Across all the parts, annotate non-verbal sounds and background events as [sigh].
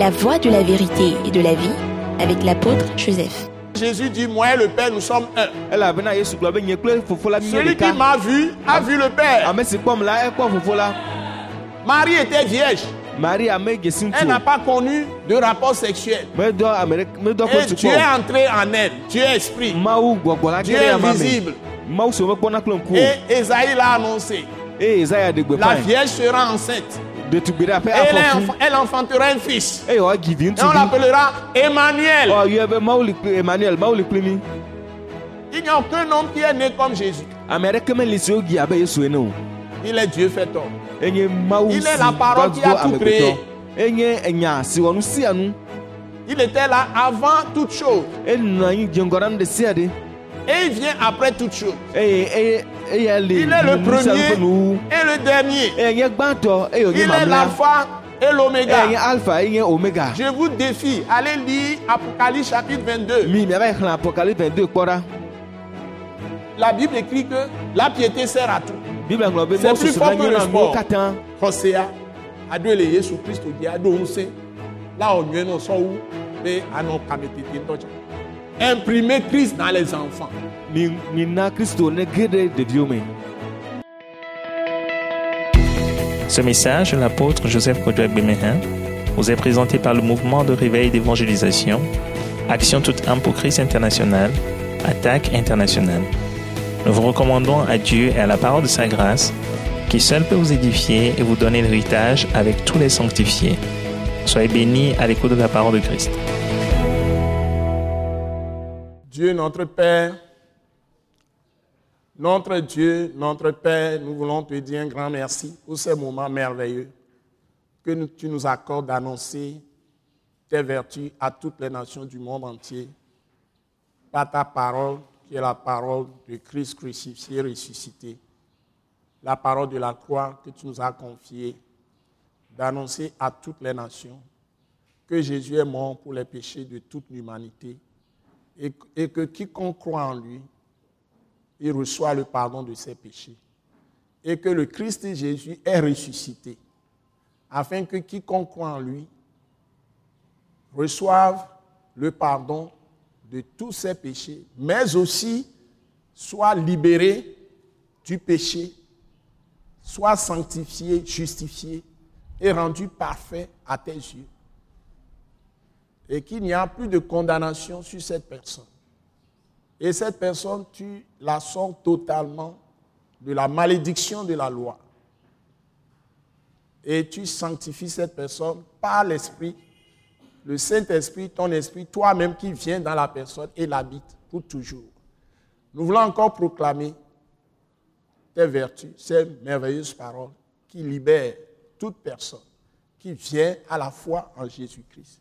La voie de la vérité et de la vie avec l'apôtre Joseph. Jésus dit, moi et le Père, nous sommes un. Celui qui m'a vu a vu le Père. la Marie était vierge. dzesi Elle n'a pas connu de rapport sexuel. Et Dieu est entré en elle. Dieu est esprit. Dieu est visible. Et Esaïe l'a annoncé. La vierge sera enceinte. Elle, enf- elle enfantera un fils. vi Et on l'appellera Emmanuel. mi Il n'y a aucun homme qui est né comme Jésus. Il est Dieu fait homme. Il est la parole qui a tout créé. Il était là avant toute chose. Et il vient après toute chose. Il est le premier et le dernier. Il est l'alpha et l'oméga. Je vous défie, allez lire Apocalypse chapitre 22. mi miava yi xlẽ apocalypse 22 kpɔ ɖa La Bible écrit que la piété sert à tout. C'est plus fort que le sport. Hosea, ado ele Yesu Kristo di ado ŋusẽ. La wònyɔe nɔ sɔwu be anɔ kametete ŋutɔ dza. Imprimer Christ dans les enfants. Ce message de l'apôtre Joseph Kodouak Bemehin vous est présenté par le mouvement de réveil d'évangélisation, Action toute âme pour Christ international, Attaque internationale. Nous vous recommandons à Dieu et à la parole de sa grâce, qui seul peut vous édifier et vous donner l'héritage avec tous les sanctifiés. Soyez bénis à l'écoute de la parole de Christ. Dieu notre Père, notre Dieu, notre Père, nous voulons te dire un grand merci pour ces moments merveilleux que tu nous accordes d'annoncer tes vertus à toutes les nations du monde entier par ta parole qui est la parole de Christ crucifié, ressuscité, la parole de la croix que tu nous as confiée, d'annoncer à toutes les nations que Jésus est mort pour les péchés de toute l'humanité et, que quiconque croit en lui, il reçoit le pardon de ses péchés. Et que le Christ Jésus est ressuscité, afin que quiconque croit en lui reçoive le pardon de tous ses péchés, mais aussi soit libéré du péché, soit sanctifié, justifié et rendu parfait à tes yeux et qu'il n'y a plus de condamnation sur cette personne. Et cette personne, tu la sors totalement de la malédiction de la loi. Et tu sanctifies cette personne par l'Esprit, le Saint-Esprit, ton Esprit, toi-même qui viens dans la personne et l'habite pour toujours. Nous voulons encore proclamer tes vertus, ces merveilleuses paroles qui libèrent toute personne qui vient à la foi en Jésus-Christ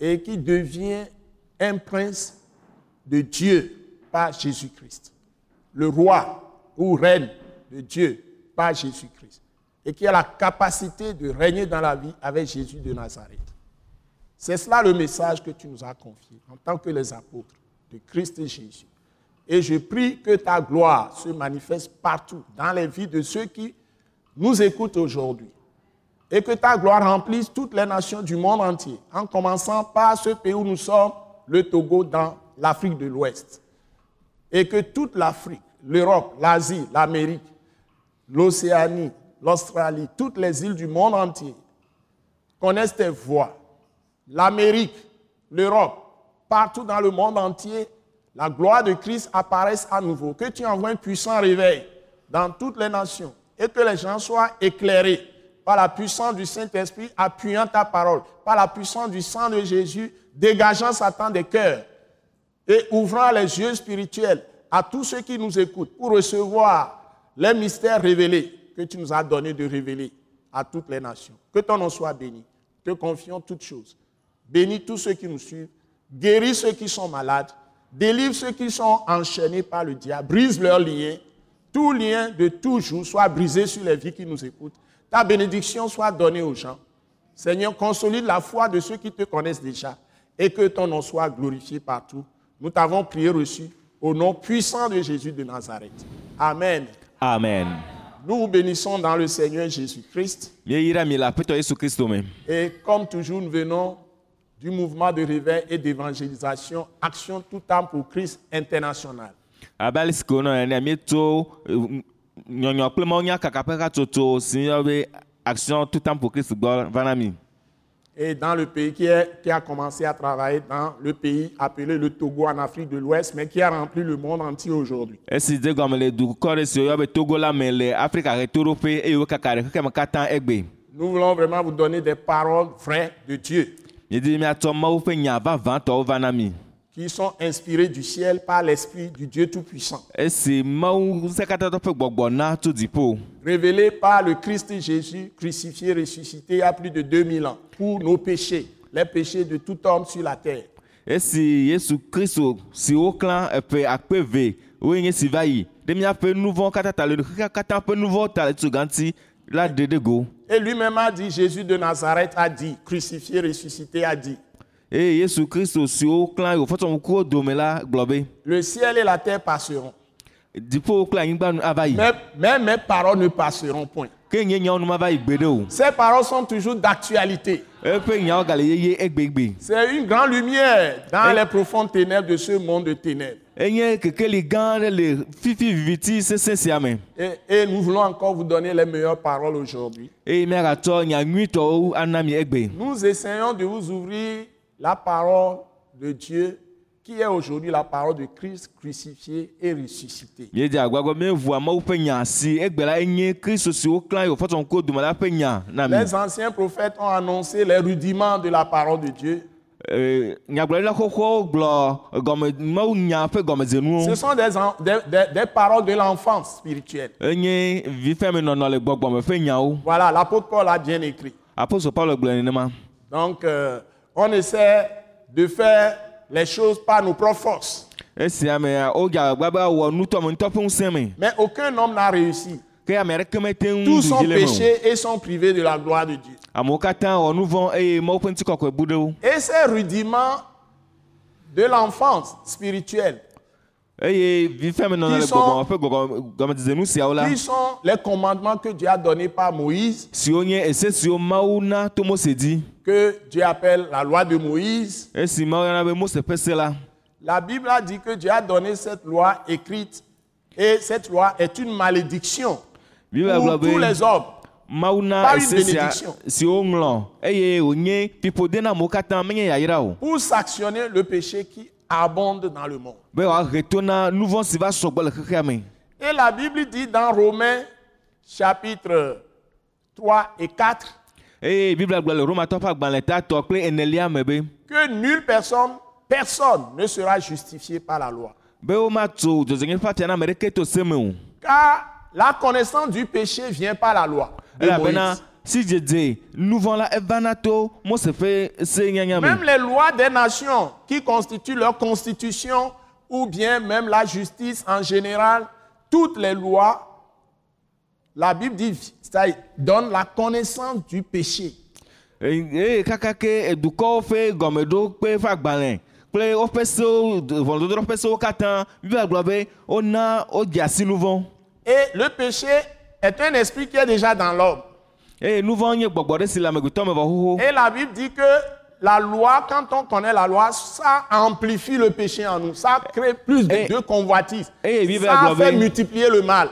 et qui devient un prince de Dieu par Jésus-Christ. Le roi ou reine de Dieu par Jésus-Christ. Et qui a la capacité de régner dans la vie avec Jésus de Nazareth. C'est cela le message que tu nous as confié en tant que les apôtres de Christ Jésus. Et je prie que ta gloire se manifeste partout dans les vies de ceux qui nous écoutent aujourd'hui et que ta gloire remplisse toutes les nations du monde entier, en commençant par ce pays où nous sommes, le Togo, dans l'Afrique de l'Ouest. Et que toute l'Afrique, l'Europe, l'Asie, l'Amérique, l'Océanie, l'Australie, toutes les îles du monde entier connaissent tes voix. L'Amérique, l'Europe, partout dans le monde entier, la gloire de Christ apparaisse à nouveau. Que tu envoies un puissant réveil dans toutes les nations et que les gens soient éclairés par la puissance du Saint-Esprit, appuyant ta parole, par la puissance du sang de Jésus, dégageant Satan des cœurs et ouvrant les yeux spirituels à tous ceux qui nous écoutent pour recevoir les mystères révélés que tu nous as donné de révéler à toutes les nations. Que ton nom soit béni. Te confions toutes choses. Bénis tous ceux qui nous suivent. Guéris ceux qui sont malades. Délivre ceux qui sont enchaînés par le diable. Brise leurs liens. Tout lien de toujours soit brisé sur les vies qui nous écoutent. Ta bénédiction soit donnée aux gens. Seigneur, consolide la foi de ceux qui te connaissent déjà et que ton nom soit glorifié partout. Nous t'avons prié reçu au nom puissant de Jésus de Nazareth. Amen. amen nous vous bénissons dans le Seigneur Jésus-Christ. Et comme toujours, nous venons du mouvement de réveil et d'évangélisation, Action tout temps pour Christ international. Nyɔnyɔ kple kaka ƒe hatsotso si yɔ be action tout temps pour christ gbɔ va na mi Et dans le pays qui, est- qui a commencé à travailler dans le pays appelé le Togo en Afrique de l'Ouest, mais qui a rempli le monde entier aujourd'hui. esi de gɔme le dukɔ ɖe si woyɔ be togo la me le afrika ɣetoɖoƒe eye wokaka ɖe xexeme katã egbe. Nous voulons vraiment vous donner des paroles vraies de Dieu, míedi míatsɔ mawu ƒe nya vavãtɔwo va na mi qui sont inspirées du ciel par l'Esprit du Dieu Tout-Puissant, révélées par le Christ Jésus crucifié, ressuscité il y a plus de 2000 ans, pour nos péchés, les péchés de tout homme sur la terre. Et lui-même a dit, Jésus de Nazareth a dit, crucifié, ressuscité a dit, be le ciel et la terre passeront, mais, mais mes paroles ne passeront point. Ces paroles sont toujours d'actualité. C'est une grande lumière dans les profondes ténèbres de ce monde de ténèbres. Et, et nous voulons encore vous donner les meilleures paroles aujourd'hui. Nous essayons de vous ouvrir la parole de Dieu qui est aujourd'hui la parole de Christ crucifié et ressuscité. Les anciens prophètes ont annoncé les rudiments de la parole de Dieu. Gɔmedzenuwo Ce sont des, des- des- des paroles de l'enfance spirituelle. nyawo Voilà, l'apôtre Paul a bien écrit. Donc, euh, on essaie de faire les choses par nos propres forces. Mais aucun homme n'a réussi. Tous sont péchés et sont privés de la gloire de Dieu. Et ces rudiments de l'enfance spirituelle, Qui sont- qui sont les commandements que Dieu a donnés par Moïse, ese que Dieu appelle la loi de Moïse. la Bible a dit que Dieu a donné cette loi écrite. Et cette loi est une malédiction pour tous les hommes. mawu na ese sia ŋlɔ eye wònye fiƒode na amewo katã menye yayra o pour sanctionner le péché qui abonde dans le monde. be wòahe to na nu vɔ̃ si va sɔgbɔ le xexea me Et la Bible dit dans Romains chapitre 3 et 4 eye biblia gblɔ le romatɔ ƒe agbalẽ tatɔ kple enelia me be que nulle personne, personne ne sera justifié par la loi. be womatso dzɔdzɔnyi ƒe afia na ame ɖeke to se me o Car la connaissance du péché vient par la loi. elabena Moïse. si dzedze nu vɔ̃ la evana to mose ƒe se nyanya me Même les lois des nations qui constituent leur constitution ou bien même la justice en général, toutes les lois, la Bible dit, ça donne la connaissance du péché. Et le péché est un esprit qui est déjà dans l'homme. Et la Bible dit que la loi, quand on connaît la loi, ça amplifie le péché en nous. Ça crée plus de, de convoitise. Vive ça fait multiplier le mal.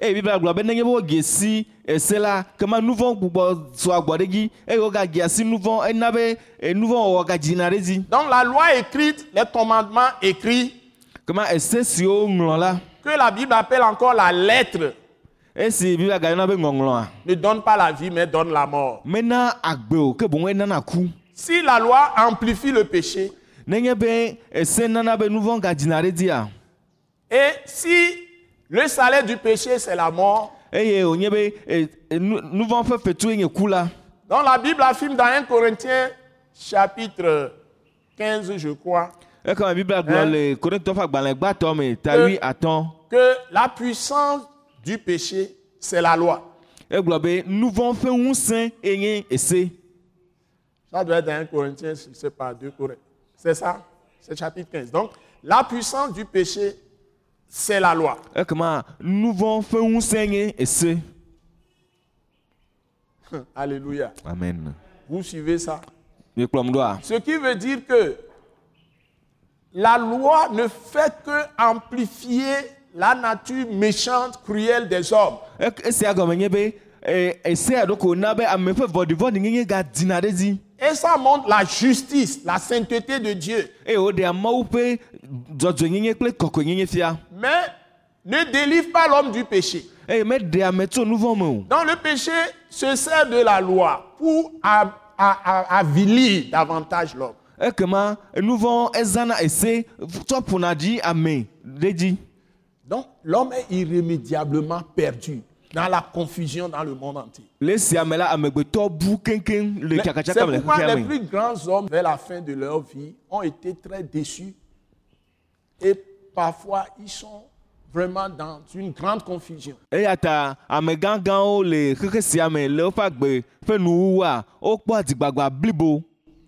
Eye biblia gblɔ be nenye be wodze si ese la kema nu vɔ̃ gbugbɔ sɔ agbɔ ɖe dzi eye asi nu vɔ̃ ena be eh, nu vɔ̃ wɔwɔ gadzina ɖe dzi Donc la loi écrite, les commandements écrits, kema ese siwo ŋlɔ la que la Bible appelle encore la lettre, esi biblia gayɔna be ŋɔŋlɔa ne donne pas la vie, mais donne la mort. mena agbe o ke boŋ enana ku Si la loi amplifie le péché, nenye be ese nana be nu vɔ̃ gadzina ɖe dzia et si le salaire du péché, c'est la mort, fetue nye ku la donc la Bible affirme dans 1 Corinthiens chapitre 15, je crois, Hein? atɔ que la puissance du péché, c'est la loi. ese Ça doit être dans 1 Corinthiens, je ne sais pas, 2 Corinthiens. C'est ça C'est chapitre 15. Donc, la puissance du péché, c'est la loi. ese [laughs] Alléluia. amen Vous suivez ça? Ce qui veut dire que la loi ne fait que amplifier la nature méchante, cruelle des hommes. Eh, Et ça montre la justice, la sainteté de Dieu. Mais ne délivre pas l'homme du péché. o Donc le péché se sert de la loi pour avilir davantage l'homme. dzi Donc l'homme est irrémédiablement perdu dans la confusion dans le monde entier. C'est pourquoi les plus grands hommes, vers la fin de leur vie, ont été très déçus. Et parfois, ils sont vraiment dans une grande confusion.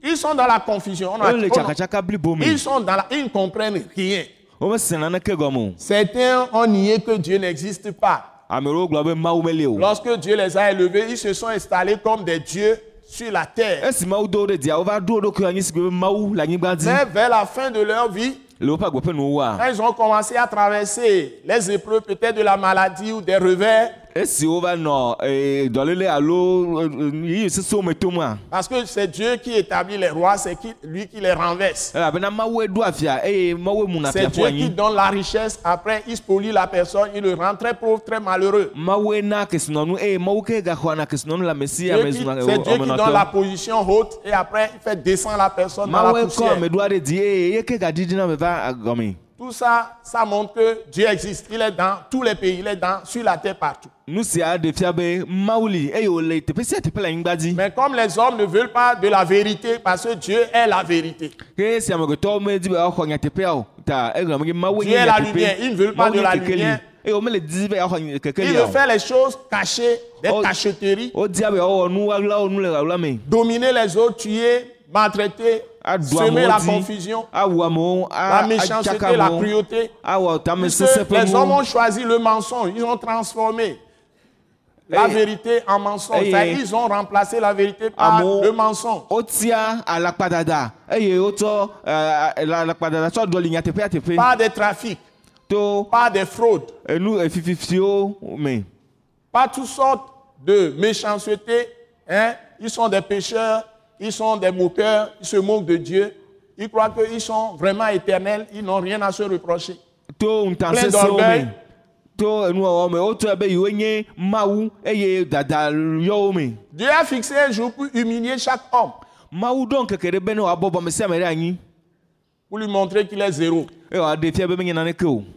Ils sont dans la confusion. On a- on blibo me ils sont dans la, ils ne comprennent rien. womese naneke gɔme o Certains ont nié que Dieu n'existe pas. Lorsque Dieu les a élevés, ils se sont installés comme des dieux sur la terre. Mais vers la fin de leur vie, quand ils ont commencé à traverser les épreuves peut-être de la maladie ou des revers, esi wova nɔ eh, alo eh, eh, yiyi me parce que c'est Dieu qui établit les rois, c'est qui- lui qui les renverse. elabena mawue ɖo afia eye mawue muna C'est fia ƒu Dieu qui anyi donne la richesse, après il spolie la personne, il le rend très pauvre, très malheureux. mawue na kesinɔnu eye mawu ke gaxɔana kesinɔnu le ame si Dieu ame qui- zuna C'est Dieu qui donne la ɔmenɔtɔ position haute et après il fait descendre la personne dans la mawue kɔ poussière. ame ɖo aɖe dzi eye ye ke gadidina me va agɔme Tout ça, ça montre que Dieu existe. Il est dans tous les pays, il est dans, sur la terre partout. Mais comme les hommes ne veulent pas de la vérité, parce que Dieu est la vérité. mawu Dieu est la lumière, ils ne veulent pas de la lumière. eye womele di be yewoaxɔ Il kekeli veut o faire les choses cachées, des Oh. cacheteries, dominer les autres, tuer, maltraiter, aɖu semer la confusion, la méchanceté, la cruauté. les hommes ont choisi le mensonge, ils ont transformé la Hey. vérité en mensonge. Hey. Ils ont remplacé la vérité par Amewo- le mensonge. eh, Par des trafics, to par des fraudes, efififiwo me par toutes sortes de méchanceté. Hein? Ils sont des pécheurs, ils sont des moqueurs, ils se moquent de Dieu. Ils croient qu'ils sont vraiment éternels, ils n'ont rien à se reprocher. ŋutansesẽwo d'orgueil. Dieu a fixé un jour pour humilier chaque homme, pour lui montrer qu'il est zéro. o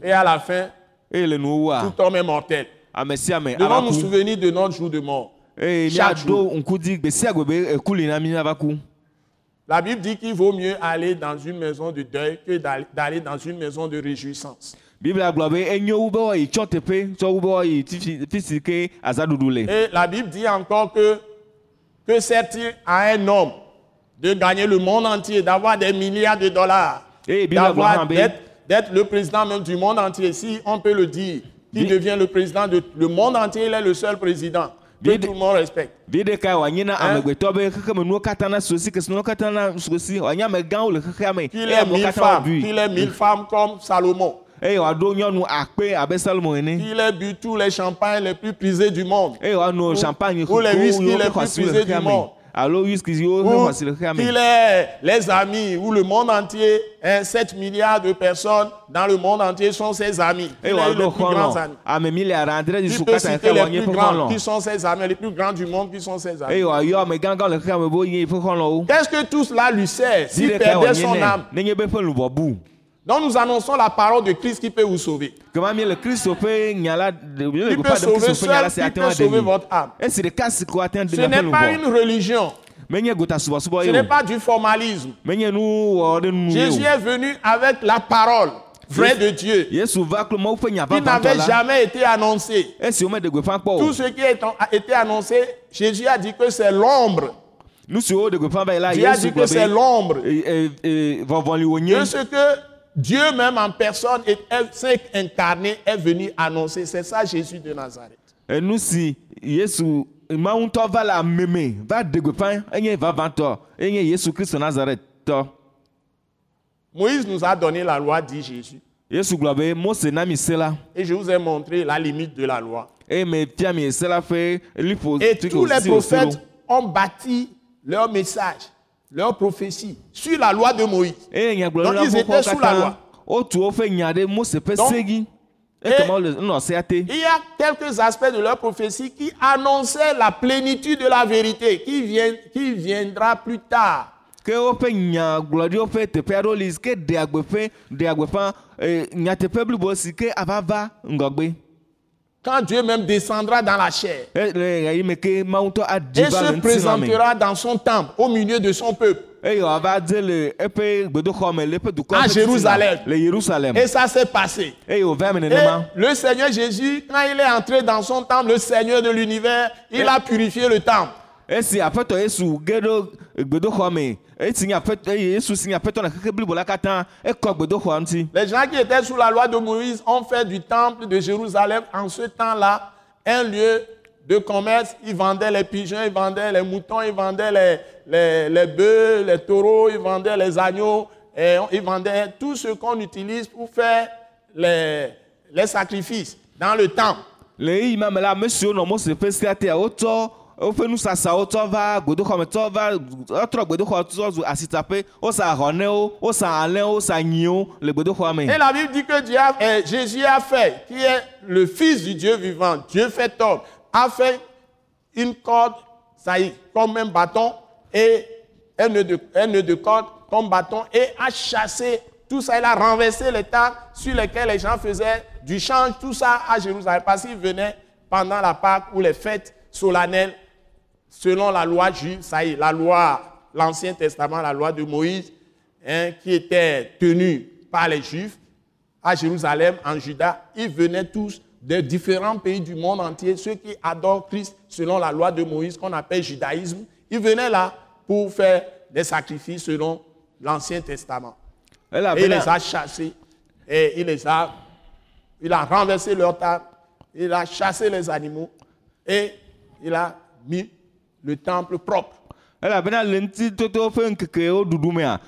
Et à la fin, nuwowua tout homme est mortel. ame Devons nous souvenir de notre jour de mort. La Bible dit qu'il vaut mieux aller dans une maison de deuil que d'aller dans une maison de réjouissance. Et la Bible dit encore que, que sert-il à un homme de gagner le monde entier, d'avoir des milliards de dollars, be d'être le président même du monde entier, si on peut le dire, qui Bi- devient le président de le monde entier, il est le seul président que tout le monde respecte. Hein? Qu'il ait mille femmes, qu'il ait mille femmes comme Salomon, qu'il ait bu tous les champagnes les plus prisés du monde. wòano Ou- les whisky les plus prisés du monde. Alo whisky yiwo ƒe Ou xɔasi le xexea qu'il me ait les amis, ou le monde entier, hein, 7 milliards de personnes dans le monde entier sont ses amis. eye Il est les plus amis. ame miliard adre Il katã citer xexea les plus grands qui sont ses amis, les plus grands du monde qui sont ses amis. le xɔlɔwo Qu'est-ce que tout cela lui sert s'il perdait son âme Donc nous annonçons la parole de Christ qui peut vous sauver. Qui peut sauver seul, qui peut sauver votre âme. ŋu Ce n'est pas une religion, ce n'est pas du formalisme. Jésus est venu avec la parole vraie de Dieu qui n'avait jamais été gbeƒã kpɔ Tout ce qui a été annoncé, Jésus a dit que c'est l'ombre. la Dieu a dit que c'est be l'ombre. eh, eh, eh, De ce que Dieu même en personne est, est- s'est incarné, est venu annoncer. C'est ça Jésus de Nazareth. enu si yesu mawu ŋutɔ va le ame me va ɖe gbeƒã enye vavãtɔ enye yesu kristu nazaretɔ Moïse nous a donné la loi, dit Jésus. la Et je vous ai montré la limite de la loi. la Et si tous les prophètes ont bâti leur message, leur prophétie sur la loi de Moïse. nyagblɔɖila Donc, ils étaient sous la loi. ƒe Donc, dzi et- Il y a quelques aspects de leur prophétie qui annonçaient la plénitude de la vérité qui, vient, qui viendra plus tard. Quand Dieu même descendra dans la chair et le se présentera dans son temple au milieu de son peuple. dukɔ À Jérusalem. Et ça s'est passé. Et nenema le Seigneur Jésus, quand il est entré dans son temple, le Seigneur de l'univers, il a purifié le temple. Ekɔ gbedoxɔa ŋuti Les gens qui étaient sous la loi de Moïse ont fait du temple de Jérusalem en ce temps-là un lieu de commerce. Ils vendaient les pigeons, ils vendaient les moutons, ils vendaient les, les, les bœufs, les taureaux, ils vendaient les agneaux, et ils vendaient tout ce qu'on utilise pour faire les, les sacrifices dans le temple. Woƒe nusasawo tsɔ va gbedoxɔ me tsɔ va wotrɔ gbedoxɔ tsɔ zu asitsaƒe wosa wosa alẽwo nyiwo le gbedoxɔa me Et la Bible dit que Dieu Jésus a fait, qui est le Fils du Dieu vivant, Dieu fait homme, a fait une corde, ça y est, comme un bâton, et un nœud de, un nœud de corde comme bâton, et a chassé tout ça. Il a renversé les tables sur lesquelles les gens faisaient du change, tout ça à Jérusalem, parce qu'ils venaient pendant la Pâque ou les fêtes solennelles selon la loi juive, ça y est, la loi, l'Ancien Testament, la loi de Moïse, hein, qui était tenue par les Juifs à Jérusalem, en Juda, ils venaient tous de différents pays du monde entier, ceux qui adorent Christ selon la loi de Moïse, qu'on appelle judaïsme, ils venaient là pour faire des sacrifices selon l'Ancien Testament. Et il les a chassés, et il les a, il a renversé leur table, il a chassé les animaux, et il a mis le temple propre. Elabena le ƒe ɖuɖu mea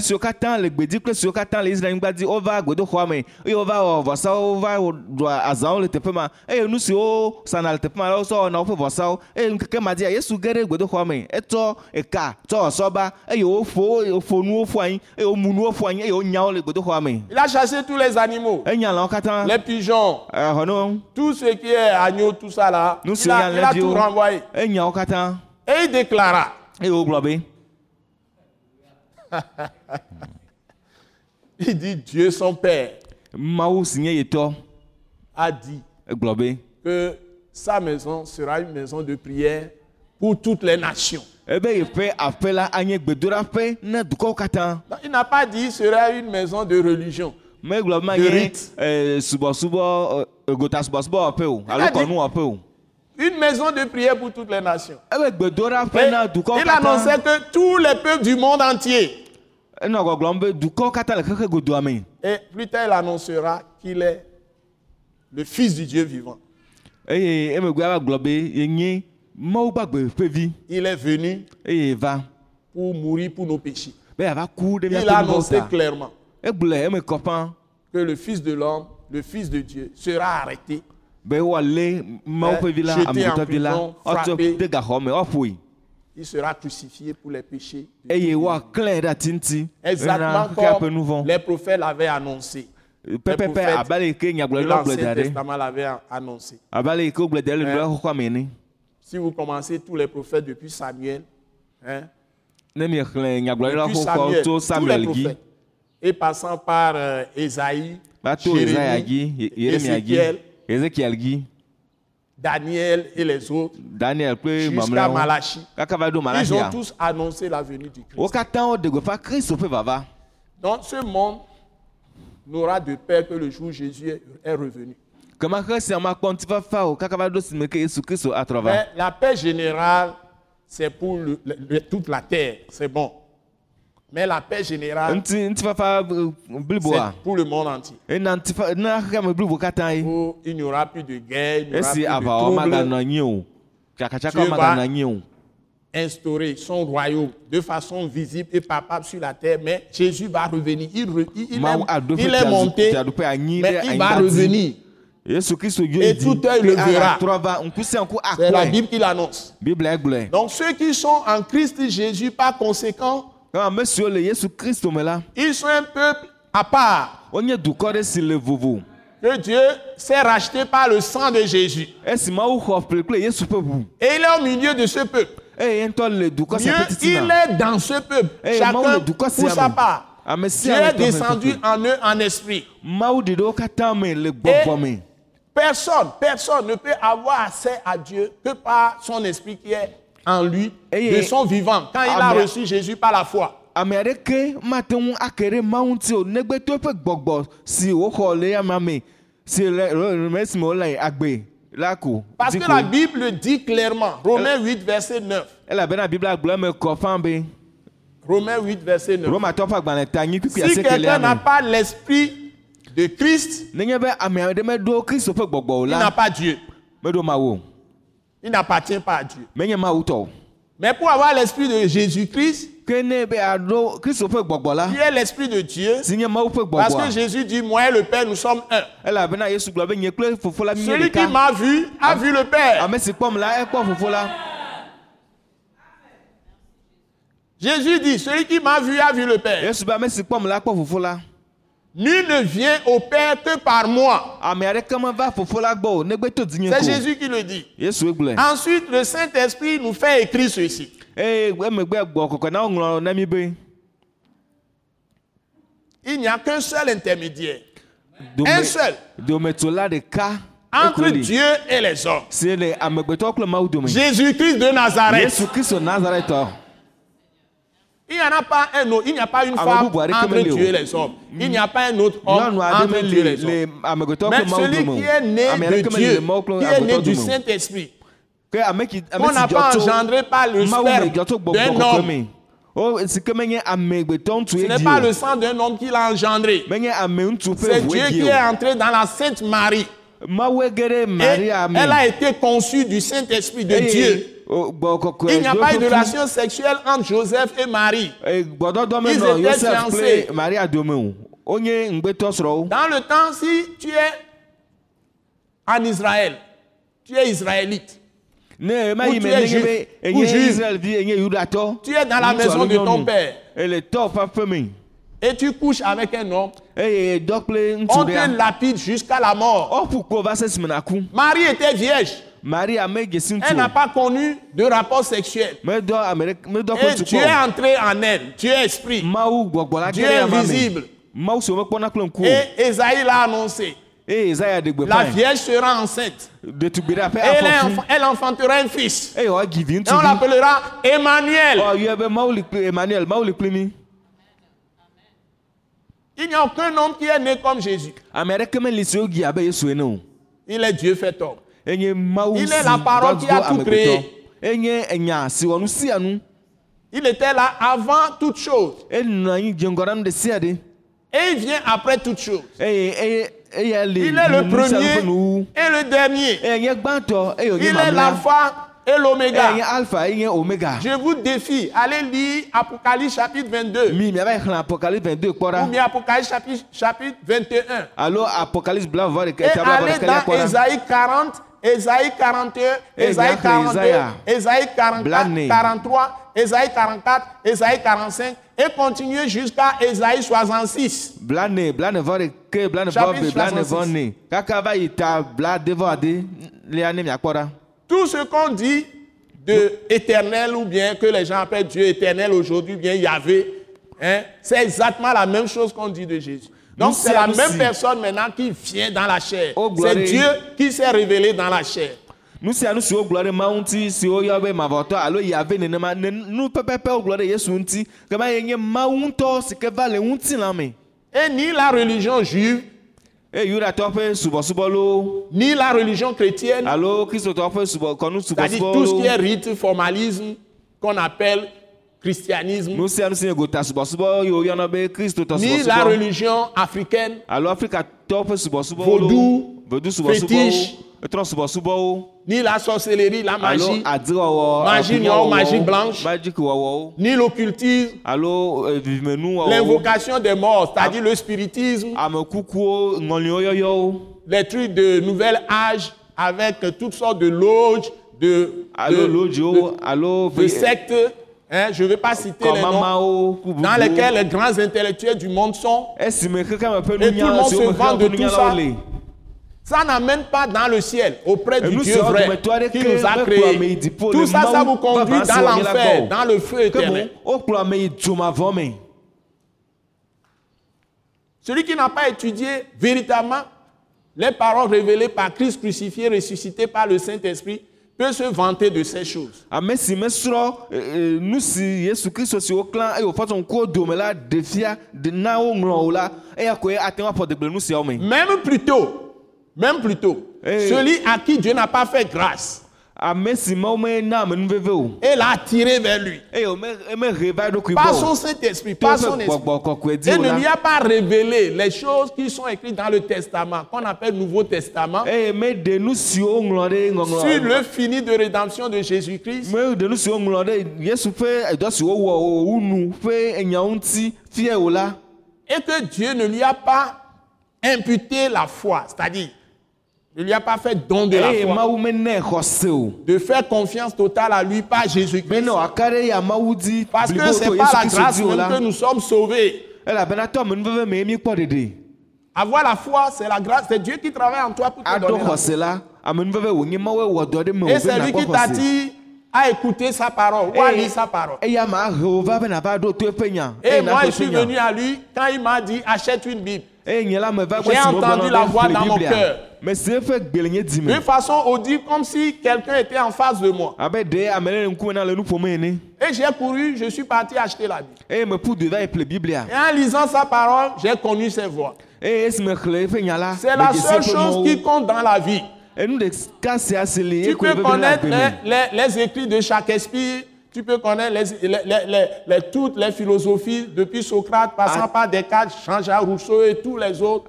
siwo katã le kple siwo katã le israelnyigba dzi wova gbedoxɔa me eye wova wɔ vɔsawo wova wɔ- ɖua azãwo le teƒe ma eye nu siwo sana le teƒe ma la wosɔ wɔna woƒe vɔsawo eye ŋkeke ma dzia yesu ge ɖe gbedoxɔa me etsɔ eka tsɔ wɔ sɔba eye wofo wofo nuwo ƒu anyi eye womu nuwo ƒu anyi eye wonya wo le gbedoxɔa me Il a chassé tous les animaux, enya lãwo katã les pigeons, exɔnewo tout ce qui est agneau, tout ça là. nu Il siwo a, il tout renvoyé. katã Et il déclara, eye wogblɔ be il dit Dieu son Père a dit que sa maison sera une maison de prière pour toutes les nations. il n'a pas dit sera une maison de religion. De rite. alo a dit- Une maison de prière pour toutes les nations. Et na dukɔwo il annonçait que tous les peuples du monde entier. me Et plus tard, il annoncera qu'il est le Fils du Dieu vivant. Il est venu va pour mourir pour nos péchés. be yava ku ɖe Il a annoncé clairement que le Fils de l'homme, le Fils de Dieu, sera arrêté. Be ƒe vi la amegbetɔ vi la de Il sera crucifié pour les péchés. eye woaklãe ɖe ati ŋuti Exactement comme les prophètes l'avaient annoncé. pɛpɛpɛ prophètes abe ale yi ke Que nyagblɔɖila gblɔe l'Ancien da ɖe Testament l'avait annoncé. abe ale yi ke wogblɔe da ɖe le Hein? nua xɔxɔa me ene Si vous commencez tous les prophètes depuis Samuel, hein, ne nyagblɔɖila tso dzi et passant par euh, Jérémie, dzi Ézéchiel, Ezekiel Daniel et les autres, Daniel jusqu'à Malachi, ils ont Malachia tous annoncé la venue du Christ. Donc ce monde n'aura de peur que le jour où Jésus est- revenu. Mais la paix générale, c'est pour le- toute la terre, c'est bon. Mais la paix générale, eh, bliboa c'est pour le monde entier. Où il n'y aura plus de guerre, il n'y aura esi plus de troubles, instaurer son royaume de façon visible et palpable sur la terre, mais Jésus va revenir. Il, re- il- il est, il est monté, mais il va revenir. Et tout œil le verra. C'est la Bible qui l'annonce. Donc ceux qui sont en Christ Jésus, par conséquent, ame siwo le yesu kristu me la ils sont un peuple à part. wonye dukɔ ɖe si le vovo Que Dieu s'est racheté par le sang de Jésus. Et il est au milieu de ce peuple. ƒe Dieu, il est dans ce peuple. Mawu Chacun pour sa part. ame Dieu est descendu en eux en esprit. Personne, personne ne peut avoir accès à Dieu que par son esprit qui est en lui, de son vivant, quand il a reçu Jésus par la foi. ame aɖeke mate ŋu ake ɖe mawu ŋuti o negbe to eƒe gbɔgbɔ si woxɔ le yama me si le le esi me wole agbe la ko Parce que la Bible dit clairement, Romains 8, verset 9. elabena biblia gblɔ eme kɔ fã be Romains 8, verset 9. romatɔ ƒe agbalẽ ta nyi kpikpi Si asieke quelqu'un le n'a ame pas l'esprit de Christ, nenye be ame aɖe meɖo kristu ƒe gbɔgbɔ o il n'a la pas Dieu. meɖo mawu o Il n'appartient pas à Dieu. Mais pour avoir l'esprit de Jésus-Christ, qui est l'esprit de Dieu, parce que Jésus dit, moi et le Père, nous sommes un. Celui qui m'a vu a vu le Père. Jésus dit, celui qui m'a vu a vu le Père. Nul ne vient au Père que par moi. C'est Jésus qui le dit. gblɔe Ensuite, le Saint-Esprit nous fait écrire ceci. be Il n'y a qu'un seul intermédiaire. Un seul. Entre Dieu et les hommes. Jésus-Christ de Nazareth. Il n'y en a pas un autre. Il n'y a pas une femme Dieu Léo. et les hommes. Il n'y a pas un autre homme me Dieu et li les hommes. Mais celui qui est né de Dieu, qui est né du Saint-Esprit, qu'on n'a pas engendré par le sperme d'un homme. me o si ke menye amegbetɔ ŋutsu Ce n'est pas le sang d'un homme qui l'a engendré. C'est Dieu qui est entré dans la Sainte Marie. Et elle a été conçue du Saint-Esprit de Dieu. O- gbɔ kɔkɔe Il n'y a pas eu de relation sexuelle entre Joseph et Marie. Me Ils étaient fiancés. Dans le temps, si tu es en Israël, tu es israélite, Ou tu es juif, ou tu es dans la maison de ton père. Et tu couches avec un homme, kple ŋutsu on te lapide jusqu'à la mort. Naku. Marie était vierge. Dzesi Elle n'a pas connu de rapport sexuel. Et est tukɔ. entré en elle. Dieu est esprit. Dieu ŋku o. Et Esaïe l'a annoncé. La vierge sera enceinte. Elle, enf- elle enfantera un fils. Et on l'appellera Emmanuel. Mi. Il n'y a aucun homme qui est né comme Jésus. Il est Dieu fait homme. Enye Mawu Il si est la parole qui a va tout do créé. amegbetɔ. Enye enya si wɔ nu sia nu. Il était là avant toute chose. Enɔ anyi dze ŋgɔ ɖe nu ɖe sia ɖe. Et il vient après toute chose. Eye eye Il est le premier et le dernier. Il est l'alpha et l'oméga. Je vous défie, allez lire Apocalypse chapitre 22 Mi miava yi xlẽ Apocalypse 22 kpɔ ou bien Apocalypse chapitre, chapitre 21 Alo Apocalypse et allez dans. Ésaïe 40, Ésaïe 41, Eh, Ésaïe bien, 42, Isaïa. Ésaïe 44, Blâné. 43, Ésaïe 44, Ésaïe 45 et continuez jusqu'à Ésaïe 66. Blane blane vɔ ɖeke blane vɔ Chapitre be blane vɔ 66. ne. Kaka va yi ta bla de vɔ ade lia ne miakpɔ ɖa. Tout ce qu'on dit de éternel ou bien que les gens appellent Dieu éternel aujourd'hui, bien Yahvé, hein, c'est exactement la même chose qu'on dit de Jésus. Donc c'est la même personne maintenant qui vient dans la chair. Oh, c'est Dieu qui s'est révélé dans la chair. nu sia nu siwo gblɔ ɖe mawu ŋuti siwo yɔ be mavɔtɔ alo yave nenema ne nu pɛpɛpɛ wogblɔ ɖe yesu ŋuti kema ye nye mawu ŋutɔ si ke va le ŋutilã me Et ni la religion juive, eye yudatɔ ƒe subɔsubɔlo ni la religion chrétienne, alo kristotɔ ƒe subɔ kɔnu c'est-à-dire tout ce qui est rite, formalisme, qu'on appelle christianisme, ni la religion africaine, Vaudou, fétiche, ni la sorcellerie, la magie, Magie noire, magie blanche. ni l'occultisme, wɔwɔwo l'invocation des morts, c'est-à-dire le spiritisme, les trucs de nouvel âge avec toutes sortes de loges, de, de sectes. Hein, je ne vais pas citer les noms, dans lesquels les grands intellectuels du monde sont. ƒe Et tout le monde se vante de tout ça. Ça n'amène pas dans le ciel, auprès du Dieu vrai qui nous a créés. Tout ça, ça vous conduit dans l'enfer, dans le feu éternel. Celui qui n'a pas étudié véritablement les paroles révélées par Christ crucifié, ressuscité par le Saint-Esprit, peut se vanter de ces choses. Même plus tôt, même plus tôt, Eh. celui à qui Dieu n'a pas fait grâce et l'a attiré vers lui. Par son Saint-Esprit, par son esprit. Et ne lui a pas révélé les choses qui sont écrites dans le Testament, qu'on appelle Nouveau Testament, ɖe sur le fini de rédemption de Jésus-Christ. et que Dieu ne lui a pas imputé la foi, c'est-à-dire ne lui a pas fait don de la eye foi, de faire confiance totale à lui par Jésus-Christ. Parce que to par yesu la grâce même que nous sommes sauvés. Avoir la foi, c'est la grâce, c'est Dieu qui travaille en toi pour te donner la foi. me Et c'est lui qui xɔse t'attire à écouter sa parole ou à lire sa parole. nya Et moi, je suis venu à lui quand il m'a dit achète une Bible. J'ai entendu la voix dans mon ƒle cœur. D'une façon audible, comme si quelqu'un était en face de moi. ƒom ene Et j'ai couru, je suis parti acheter la Bible. ƒle biblia Et en lisant sa parole, j'ai connu ses voix. la C'est la seule chose qui compte dans la vie. Tu peux connaître les, me les- les écrits de Shakespeare, tu peux connaître les- les- les- les- les- toutes les philosophies, depuis Socrate, passant Ah. par Descartes, Jean-Jacques Rousseau et tous les autres,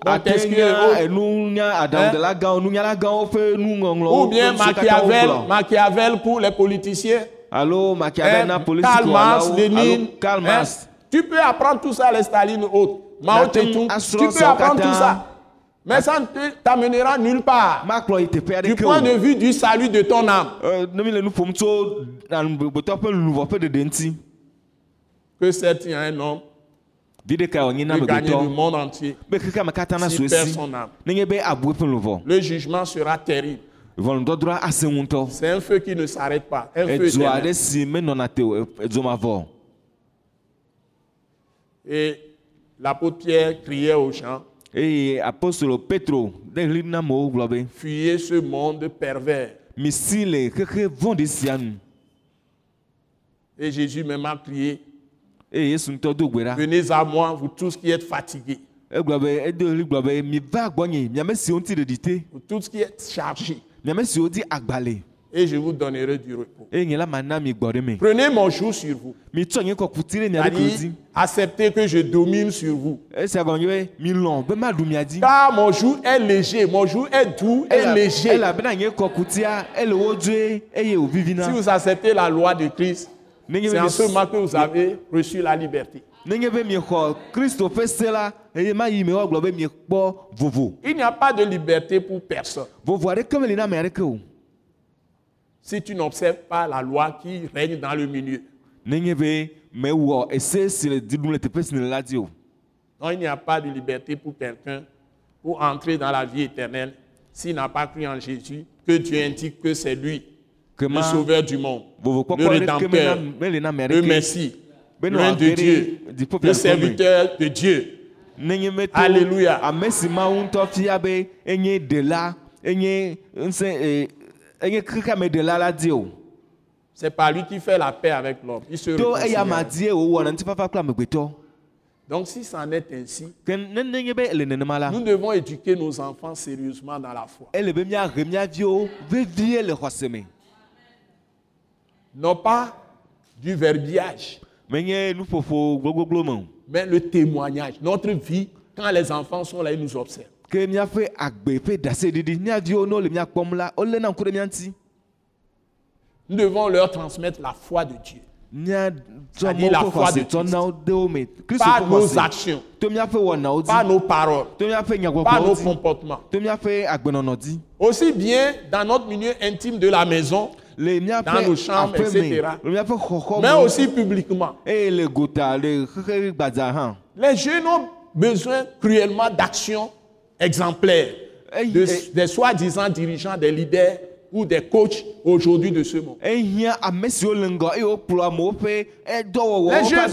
Ou bien Machiavel. Machiavel pour les politiciens. alo Machiavel hein, Karl Marx, Lénine. hein? Tu peux apprendre tout ça, les Staline et autres. Mao Tse-tung. Tu peux apprendre tout ça. Mais ça ne t'amènera nulle part. Du point de vue du salut de ton âme. Euh, Que certes, il y a un homme? Qui gagner le monde entier. S'il perd son âme. Le jugement sera terrible. C'est un feu qui ne s'arrête pas. Un feu éternel. si edzo mavɔ Et l'apôtre Pierre criait aux gens, amewo gblɔ be fuyez ce monde pervers. Et Jésus même a ɖa venez à moi, vous tous qui êtes fatigués, vous tous qui êtes chargés, et je vous donnerai du repos. Prenez mon joug sur vous. acceptez que je domine sur vous. Car mon joug est léger, mon joug est doux et léger. Si vous acceptez la loi de Christ, c'est en ce be moment que vous avez reçu la liberté. Il n'y a pas de liberté pour personne vovo aɖeke meli na ame aɖeke o si tu n'observes pas la loi qui règne dans le milieu. il n'y a pas de liberté pour quelqu'un pour entrer dans la vie éternelle s'il n'a pas cru en Jésus, que Dieu indique que c'est lui, que le sauveur du monde, le rédempteur, le Messie, l'un de Dieu, le serviteur de Dieu. Alléluia. Eh, C'est par lui qui fait la paix avec l'homme. Il se réconcilie Donc si c'en est ainsi, nous devons éduquer nos enfants sérieusement dans la foi. Non pas du verbiage, mais le témoignage. Notre vie, quand les enfants sont là, ils nous observent. Ke míaƒe agbe ƒe ɖaseɖiɖi míaviwo ne wole míakpɔm la wolé na ŋku ɖe mía ŋuti. Nous devons leur transmettre la foi de Dieu. C'est-à-dire la foi de kristu par nos actions, par nos paroles, par nos comportements. Aussi bien dans notre milieu intime de la maison, Dans nos chambres, etc. mais aussi publiquement. Les jeunes ont besoin cruellement d'actions exemplaires de- des soi-disant dirigeants, des leaders ou des coachs aujourd'hui de ce monde. Les jeunes,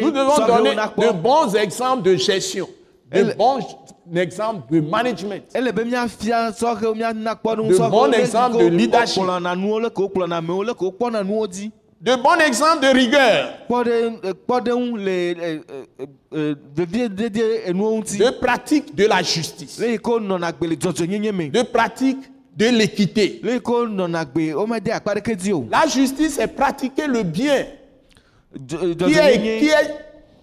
Nous devons donner de bons exemples de gestion, de bons exemples de management. De bons le exemples de leadership. De bons exemples de rigueur, de pratique de la justice, de pratique de l'équité. La justice, c'est pratiquer le bien Dzɔ- qui est, est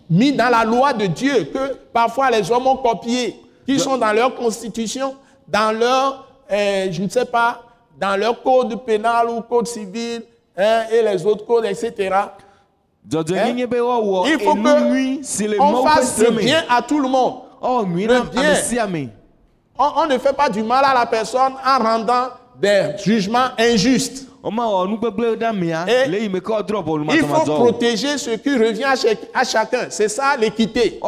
mis dans la loi de Dieu, que parfois les hommes ont copié, qui sont dans leur constitution, dans leur, euh, je ne sais pas, dans leur code pénal ou code civil, hein, et les autres codes, etc. woawɔ Il faut que on fasse le bien à tout le monde. nyui le bien. On, on ne fait pas du mal à la personne en rendant des jugements injustes. Et ke woadrɔ Il faut protéger ce qui revient à, chaque- à chacun. C'est ça l'équité.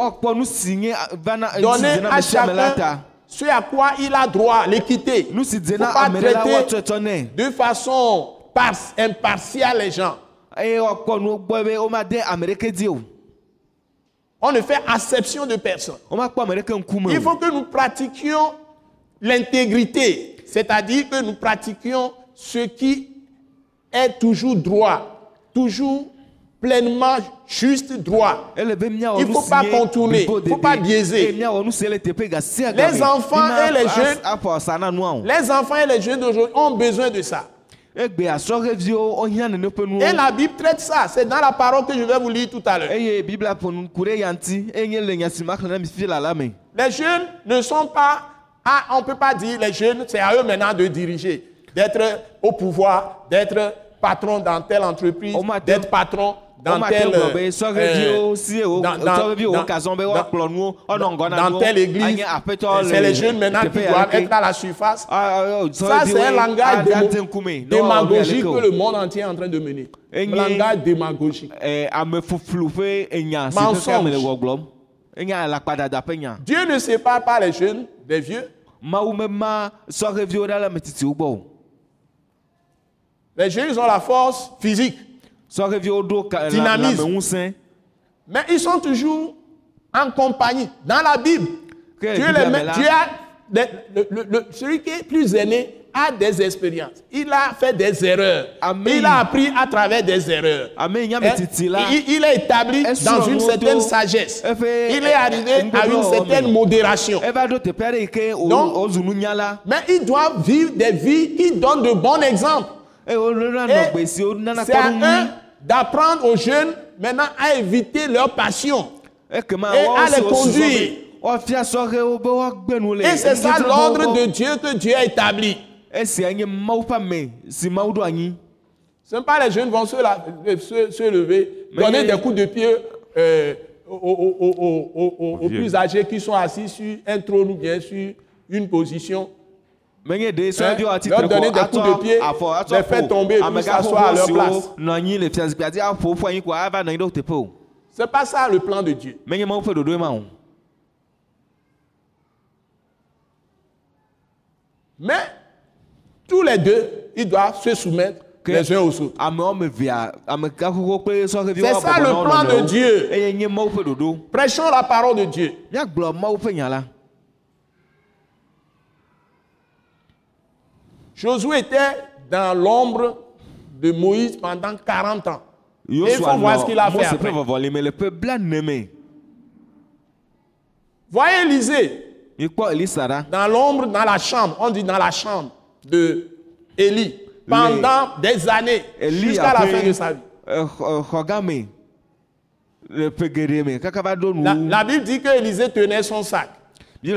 vana si Donner à chacun ce à quoi il a droit, l'équité. dzena pas traiter de façon par- impartiale les gens. On ne fait acception de personne. Il faut que nous pratiquions l'intégrité, c'est-à-dire que nous pratiquions ce qui est toujours droit, toujours pleinement juste droit. Il nu faut pas contourner, blibo faut pas biaiser. Les enfants et les jeunes- Les enfants et les jeunes d'aujourd'hui ont besoin de ça. Ƒe nuwo Et la Bible traite ça. C'est dans la parole que je vais vous lire tout à l'heure. la me Les jeunes ne sont pas. Ah, on ne peut pas dire les jeunes, c'est à eux maintenant de diriger, d'être au pouvoir, d'être patron dans telle entreprise, d'être patron dans telle. dans- telle église. C'est les jeunes maintenant qui doivent être à la surface. Ah, ah, ah, Ça, c'est un langage démagogique que le monde entier est en train de mener. Langage démagogique. Eh, Mensonge. Dieu ne sépare pas les jeunes des vieux. Les jeunes, ils ont la force physique. Dynamisme. Mais ils sont toujours en compagnie. Dans la Bible, Dieu, les le- le- le- le- celui qui est plus aîné a des expériences. Il a fait des erreurs. Amen. Il a appris à travers des erreurs. Hein? Il, il est établi dans une certaine sagesse. Il est arrivé à une certaine modération. Donc- Mais ils doivent vivre des vies qui donnent de bons exemples. wolena Et C'est à eux d'apprendre aux jeunes maintenant à éviter leur passion. ekema Et à les conduire. woagbe nu le Et c'est ça l'ordre de Dieu que Dieu a établi. Ce n'est pas les jeunes vont se, la- euh, se, se lever, Mais donner des coups de pied euh, aux, aux- aux- aux- aux- aux- aux vieux. plus âgés qui sont assis sur un trône ou bien sur une position. Leur tre donner des coups de pied, les faire tomber et puis s'asseoir à leur place. siwo nɔ anyi le fiazikpia dzi aƒo ƒu anyi ko ava nɔ anyi ɖe wo teƒe o Ce n'est pas ça le plan de Dieu. Mais tous les deux, ils doivent se soumettre les uns aux autres. C'est ça le plan de. Dieu. Prêchons la parole de Dieu. míagblɔ mawu ƒe nya la Josué était dans l'ombre de Moïse pendant 40 ans. Et il faut voir ce qu'il a fait après. Voyez Élisée dans l'ombre, dans la chambre, on dit dans la chambre de Élie, pendant des années, jusqu'à la fin de sa vie. ɖo nu La, la Bible dit que Élisée tenait son sac. Eli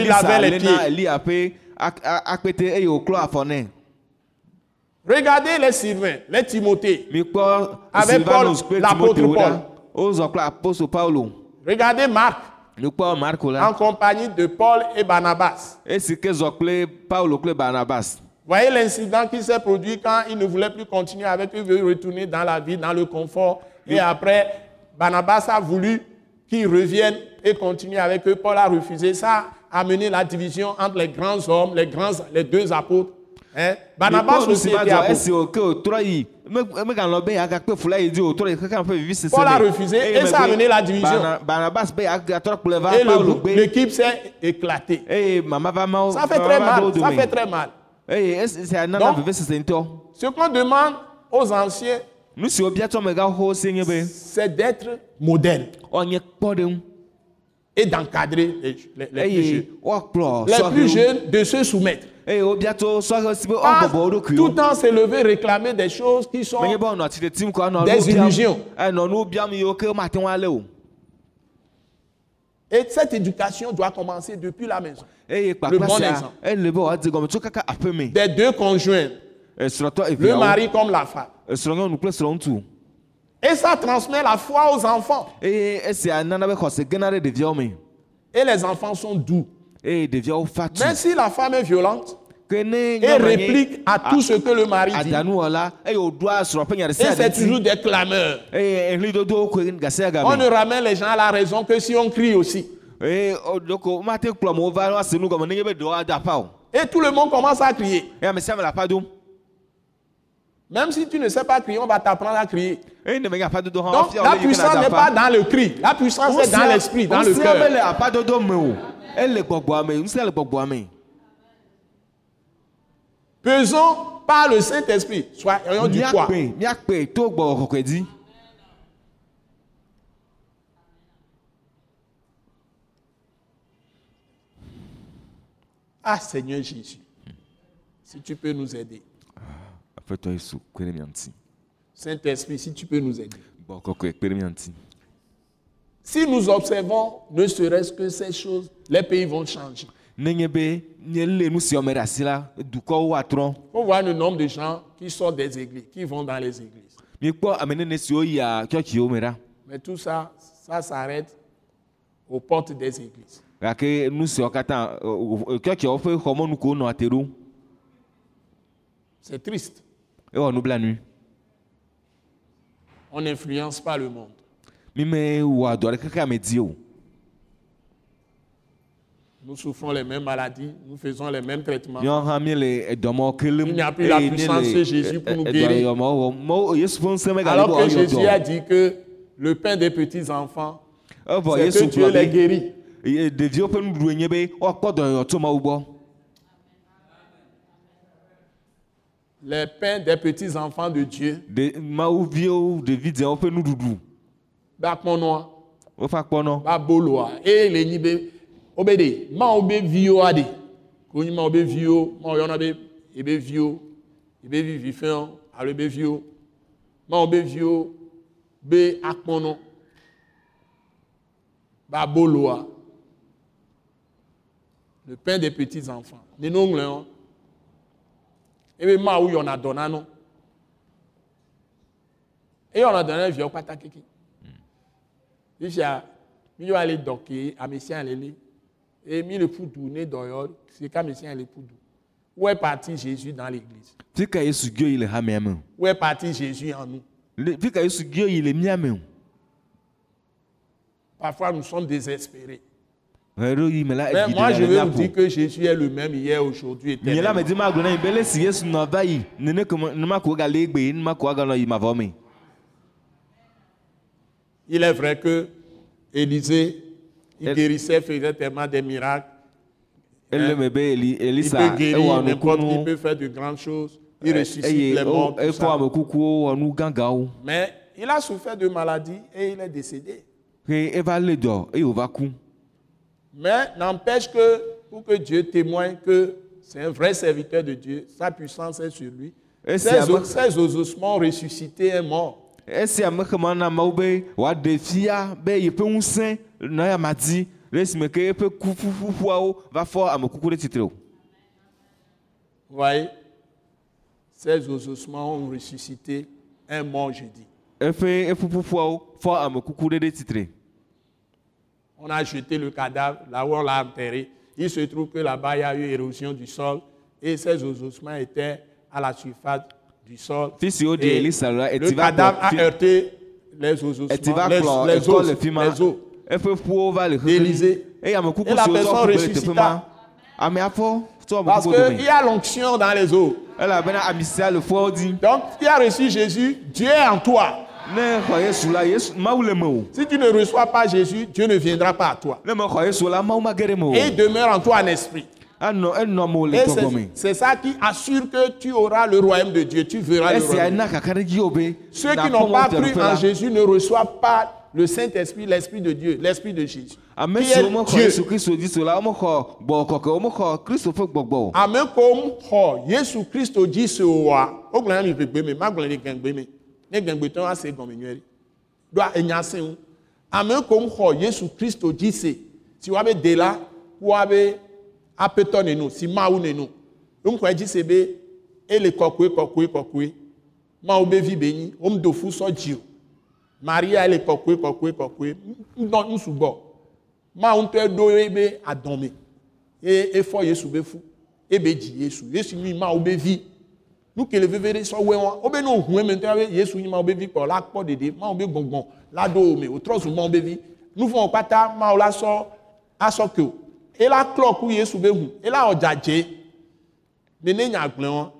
elisa lavait les pieds. Akpete eye wòklɔ afɔ nɛ Regardez les Sylvains, les Timothée. mikpɔ Avec silvanus Paul, kple ɖa wozɔ kple apostol paulo Regardez Marc mikpɔ marko en compagnie de Paul et Barnabas. esi ke zɔ kple paulo kple barnabas Voyez l'incident qui s'est produit quand il ne voulait plus continuer avec eux, il veut retourner dans la vie, dans le confort. Et après, Barnabas a voulu qu'ils reviennent et continuer avec eux. Paul a refusé. Ça amené la division entre les grands hommes, les, grands, les deux apôtres. Hein? Barnabas aussi était apôtre. Paul a refusé, et ça a amené la division. Et l'équipe s'est éclatée. Ça fait très mal. Ça fait très mal. Donc- Ce qu'on demande aux anciens, c'est d'être modèle et d'encadrer les, les- les plus jeunes. woakplɔ Les plus sɔhewo jeunes de se soumettre. si be Pas tout le temps s'élever, réclamer des choses qui sont Des illusions. o Et cette éducation doit commencer depuis la maison. eye Le kpakpa bon exemple. Des deux conjoints, le mari comme la femme. Et ça transmet la foi aux enfants. Et les enfants sont doux. Mais si la femme est violente et réplique à tout ce que le mari dit, et c'est toujours des clameurs. On ne ramène les gens à la raison que si on crie aussi. Et tout le monde commence à crier. eye ame sia ame le apa dom Même si tu ne sais pas crier, on va t'apprendre à crier. Donc la puissance n'est pas dans le cri. La puissance est dans l'esprit, dans le cœur. mele apadodo me o ele gbɔgbɔa me ŋusẽ le gbɔgbɔa me Pesons par le Saint-Esprit. Soyons du poids. Ah Seigneur Jésus, si tu peux nous aider. aƒetɔ yesu kpe ɖe mia ŋuti Saint-Esprit, si tu peux nous aider. Si nous observons ne serait-ce que ces choses, les pays vont changer. On voit le nombre de gens qui sortent des églises, qui vont dans les églises. Mais tout ça, ça s'arrête aux portes des églises. gake nu C'est triste. ewɔ nublanui On n'influence pas le monde. Nous souffrons les mêmes maladies, nous faisons les mêmes traitements. kelem Il n'y a plus la puissance de Jésus pour nous guérir. ƒe ŋusẽ megali Alors que Jésus a dit que le pain des petits-enfants, evɔ c'est que Dieu les guérit. ye- ɖeviwo ƒe nuɖuɖu nye be woakpɔ dɔyɔyɔ tso mawu gbɔ Les pains des petits-enfants de Dieu, Ɖe- mawuviwo ɖevi dzewo ƒe nuɖuɖu bakpɔnɔa, woƒe akpɔnɔ baboloa, eye le nyi be, wobe ɖe, mawo be viwo aɖe, konyi mawo be viwo, mawo yɔna be ebe viwo, ebe vi vifɛ̃wo alo ebe viwo, mawo be be akpɔnɔ, baboloa, le pain des petits-enfants. Neno ŋlɔ ebe mawu yɔna dɔ na no. Eyɔna dɔ na viawo kpata keke. Fifia, mi yɔ ale dɔ ke ame sia le li. Et mi le ƒu du ne dɔyɔ, c'est qu'ame sia le ƒu du. Où est parti Jésus dans l'église le Où est parti Jésus en nous Le- le Parfois, nous sommes désespérés. Mais moi, je vais vous dire que Jésus est le même hier, aujourd'hui éternellement. Il est vrai que Élisée, il guérissait, faisait tellement des miracles. Eli- Il peut guérir n'importe qui, peut faire de grandes choses. Il ressuscite les morts. tout ça. Mais il a souffert de maladie et il est décédé. Mais n'empêche que pour que Dieu témoigne que c'est un vrai serviteur de Dieu, sa puissance est sur lui. Ses, ossements ont ressuscité un mort. esia me xema na mawu be wòaɖe fia be yeƒe ŋusẽ nɔ ya ma dzi ɖe esime ke eƒe ku ƒuƒuƒuawo va fɔ amekuku ɖe tsitre o voyez Ces ossements ont ressuscité un mort jeudi. eƒe eƒuƒuƒuawo fɔ amekuku ɖe ɖe tsitre On a jeté le cadavre, là où on l'a enterré. Il se trouve que là-bas, il y a eu érosion du sol et ces ossements étaient à la surface du sol. Et le cadavre a heurté les ossements, les, les os, les os. D'Élysée. Et la personne ressuscita. tso Parce qu'il y a l'onction dans les eaux. dzi Donc, tu as reçu Jésus, Dieu est en toi. Si tu ne reçois pas Jésus, Dieu ne viendra pas à toi. Et il demeure en toi en esprit. me c'est- ça qui assure que tu auras le royaume de Dieu. Tu verras le royaume. Ceux qui n'ont pas cru en Jésus ne reçoivent pas le Saint-Esprit, l'Esprit de Dieu, l'Esprit de Jésus. ame Qui est Dieu? La se ne. Ne gɛngbetɔ ase gɔme ɖi. Do enya se ŋu. Ame xɔ Yesu Kristo dzi se, si woabe dela, woabe aƒetɔ nenu, si Mawu nenu. Womxɔe dzi se be ele kɔkɔe kɔkɔe kɔkɔe. Mawu be vi be nyi, womdo fu sɔ dzi o. Maria ele kɔkɔe kɔkɔe kɔkɔe. Ŋdɔ ŋsugbɔ. Mawu ŋutɔ ɖo ye be. Ye efɔ Yesu be fu. Ebe dzi Yesu. Yesu be. Nu ke le veve ɖe sɔ wɛ wɔn. Eme ŋutɔ be vi kpɔ la gbɔngbɔn la wo me. Mawu la sɔ asɔ ke o. Ela klɔ ku Yesu be hu. Ela wɔ dzadze. Nene nya gblẽ wɔn.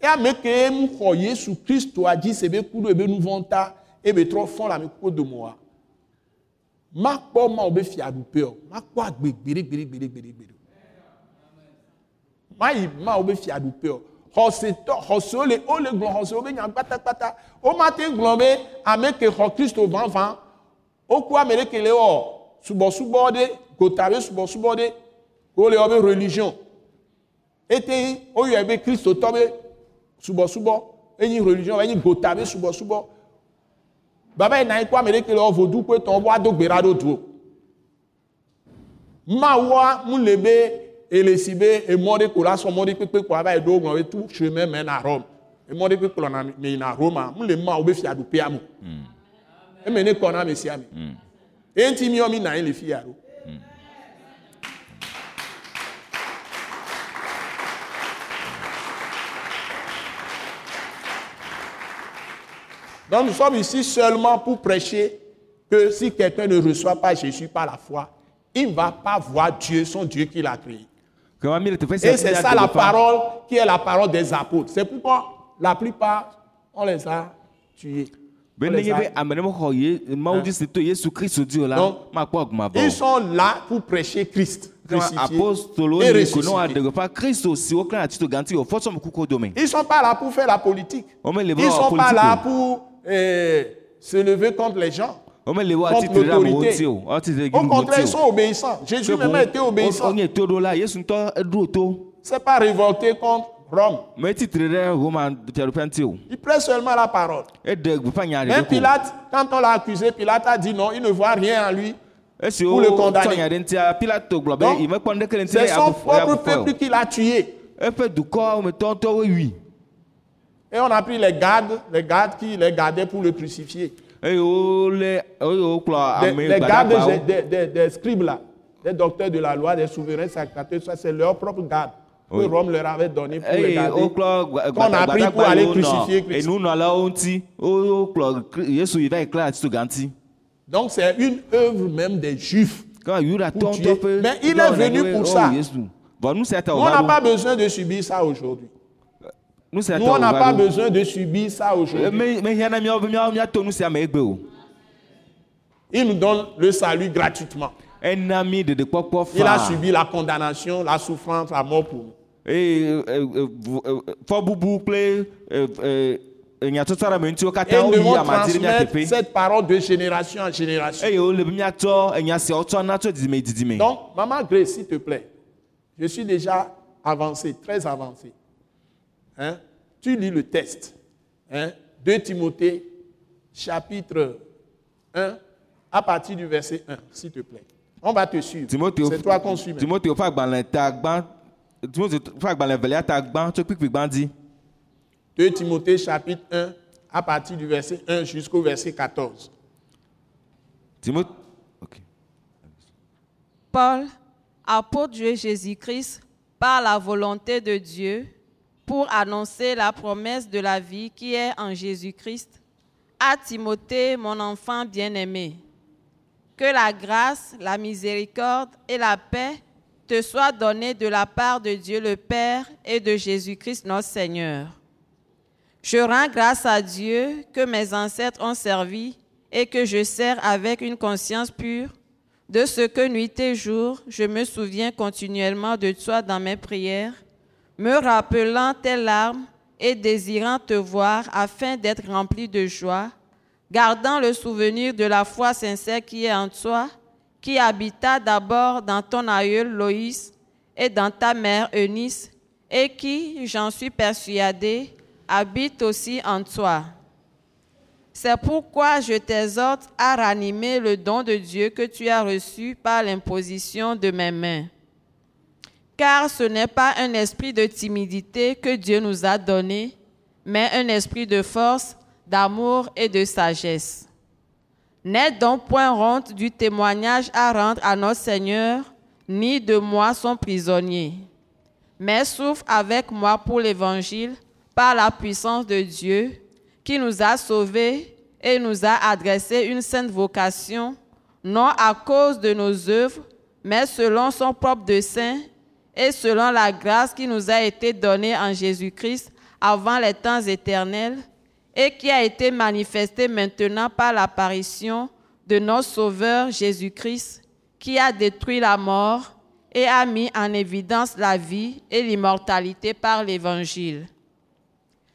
E ame ke nu xɔ Yesu Kristo a dzi se be ku ɖo ebe nu vɔ ta ebe trɔ fɔ le ame kuku dome wa. Makpɔ Mawu be fiaɖuƒe o. Makpɔ agbe gbeɖe gbeɖe gbeɖe gbeɖe gbeɖe o. mayi Mawu be fiaɖuƒe o. Xɔsetɔ xɔsewo le wo le gblɔ xɔsewo be nya kpatakpata. Womate gblɔ be ame ke xɔ Kristo vavã. Woku ame ɖe ke le wɔ subɔsubɔ ɖe gota be subɔsubɔ ɖe wole wɔ be religion. Ete woyɔe be kristotɔ be subɔsubɔ enyi religion enyi gota be subɔsubɔ. Baba yi na yi ku ame ɖe ke le wɔ vodukpe tɔ wo ado gbe ɖa ɖo du o. Mu le be ele si be emɔ ɖe ko la sɔ mɔ ɖe kpekpe ko ava yi ɖo ŋlɔ be tout chemin mène à Rome. Emɔ ɖe kpe kplɔna me yina Roma. Mu le Mawu be fiaɖuƒea na na ɖo. Donc nous sommes ici seulement pour prêcher que si quelqu'un ne reçoit pas Jésus par la foi, il ne va pas voir Dieu, son Dieu qui l'a créé. Et c'est ça la parole qui est la parole des apôtres. C'est pourquoi la plupart, on les a tués. On les a- Donc, Ils sont là pour prêcher Christ Ils ne sont pas là pour faire la politique. Ils ne sont pas là pour euh, se lever contre les gens. L'autorité. Au contraire, ils sont obéissants. Jésus même a été obéissant. to C'est pas révolté contre Rome. Il prêche seulement la parole. Même Pilate, quand on l'a accusé, Pilate a dit non, il ne voit rien en lui. pour le condamner. C'est son propre peuple qui l'a tué. Et on a pris les gardes, les gardes qui les gardaient pour le crucifier. Ame les gardes des, des- des- des scribes là, des docteurs de la loi, des souverains sacrificateurs, ça c'est leur propre garde que Oui. Rome leur avait donné pour les garder. Qu'on a pris pour aller crucifier Christ. yi klẽ atito gã ŋuti Donc c'est une œuvre même des Juifs. Pour tuer. Mais il est venu pour ça. Nous, on n'a pas besoin de subir ça aujourd'hui. Nous, on n'a pas besoin de subir ça aujourd'hui. Il nous donne le salut gratuitement. Il a subi la condamnation, la souffrance, la mort pour nous. Et nous woyi devons amadi ɖe mía transmettre cette parole de génération en génération. Donc, Maman Grace, s'il te plaît, je suis déjà avancé, très avancé. Hein? Tu lis le texte. Hein? 2 Timothée, chapitre 1, à partir du verset 1, s'il te plaît. On va te suivre. Timothée C'est toi qu'on suit. Timothée gbã Timothée ƒe agbalẽ velia ta gbã tso kpikpi gbã dzi 2 Timothée chapitre 1, à partir du verset 1 jusqu'au verset 14. Timothée ok Paul, apôtre de Jésus-Christ, par la volonté de Dieu, pour annoncer la promesse de la vie qui est en Jésus-Christ, à Timothée, mon enfant bien-aimé. Que la grâce, la miséricorde et la paix te soient données de la part de Dieu le Père et de Jésus-Christ notre Seigneur. Je rends grâce à Dieu que mes ancêtres ont servi et que je sers avec une conscience pure, de ce que nuit et jour je me souviens continuellement de toi dans mes prières, me rappelant tes larmes et désirant te voir afin d'être rempli de joie, gardant le souvenir de la foi sincère qui est en toi, qui habita d'abord dans ton aïeul Loïs et dans ta mère Eunice, et qui, j'en suis persuadé, habite aussi en toi. C'est pourquoi je t'exhorte à ranimer le don de Dieu que tu as reçu par l'imposition de mes mains. Car ce n'est pas un esprit de timidité que Dieu nous a donné, mais un esprit de force, d'amour et de sagesse. N'aie donc point honte du témoignage à rendre à notre Seigneur, ni de moi son prisonnier, mais souffre avec moi pour l'Évangile par la puissance de Dieu qui nous a sauvés et nous a adressé une sainte vocation, non à cause de nos œuvres, mais selon son propre dessein et selon la grâce qui nous a été donnée en Jésus-Christ avant les temps éternels et qui a été manifestée maintenant par l'apparition de notre Sauveur Jésus-Christ, qui a détruit la mort et a mis en évidence la vie et l'immortalité par l'Évangile.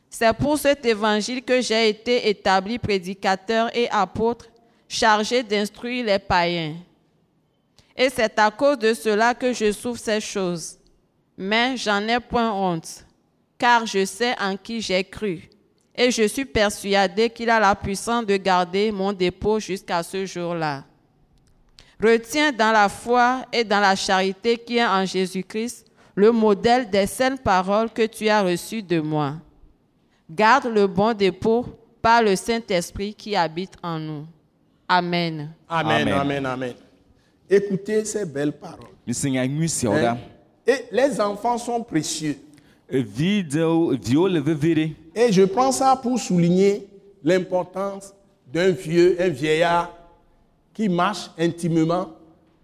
C'est pour cet évangile que j'ai été établi prédicateur et apôtre, chargé d'instruire les païens. Et c'est à cause de cela que je souffre ces choses. Mais j'en ai point honte, car je sais en qui j'ai cru. Et je suis persuadé qu'il a la puissance de garder mon dépôt jusqu'à ce jour-là. Retiens dans la foi et dans la charité qui est en Jésus-Christ le modèle des saines paroles que tu as reçues de moi. Garde le bon dépôt par le Saint-Esprit qui habite en nous. Amen. Amen, Amen. amen, amen. Écoutez ces belles paroles. Hein? Et les enfants sont précieux. Et je prends ça pour souligner l'importance d'un vieux, un vieillard qui marche intimement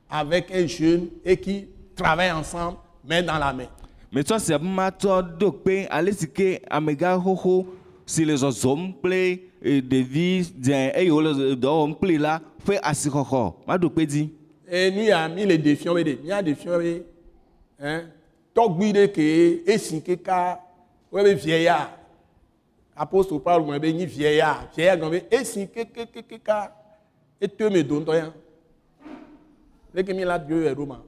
avec un jeune et qui travaille ensemble, main dans la main. metsɔ sia be matsɔ ɖo kpe ale si ke amegã xoxo si le zɔzɔm kple eh, ɖevi dzẽ eye wole dɔ wɔm kpli la ƒe asixɔxɔ maɖo kpe dzi Et nous, a mis les défiants, il y a des défiants, hein, tɔgbi ɖe ke esi keka wobe vieillard apostole paul gblɔ be nyi vieillard vieillard gblɔ be esi kekekeka eto me do ŋutɔ ya leke mi la dio yɛ ɖo ma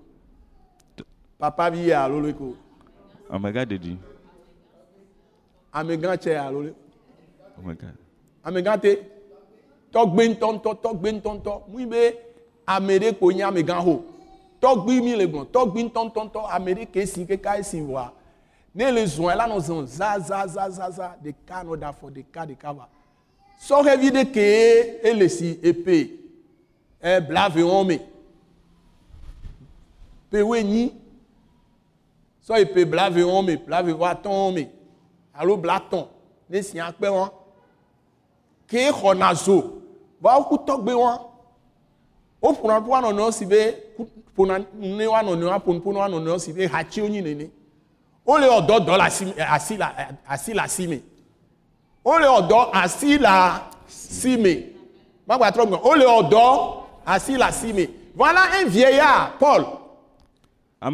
papa bi yɛ alo le ko. Amegã ɖeɖi amegã tsɛ alo le. Amegã amegã te. Tɔgbe ŋutɔŋutɔ tɔgbe ŋutɔŋutɔ mu yi be ame ɖe ko nye amegã ho tɔgbi mi le gbɔn tɔgbi ŋutɔŋutɔ ame ɖe ke esi keka esi voa ne le zɔn la nɔ zɔn zazazazaza ɖeka nɔ da fɔ ɖeka ɖeka va sɔhɛvi ɖe ke ele si epe ɛ blave wɔn me pe wo enyi sɔ epe blave wɔn me blave wɔ atɔ wɔn me alo blatɔn ne si akpɛ wɔn ke xɔna zo va woku tɔgbe wɔn woƒona ƒe woanɔnɔewo si be ƒona ne woanɔnɔewo aƒonuƒo ne woanɔnɔewo si be hatsiwo nyi nene. Wole ɔdɔ dɔ le asi asi le asi le asi me wole ɔdɔ asi le asi me magbatrɔ gbɔ wole ɔdɔ asi le asi me voilà un vieillard Paul.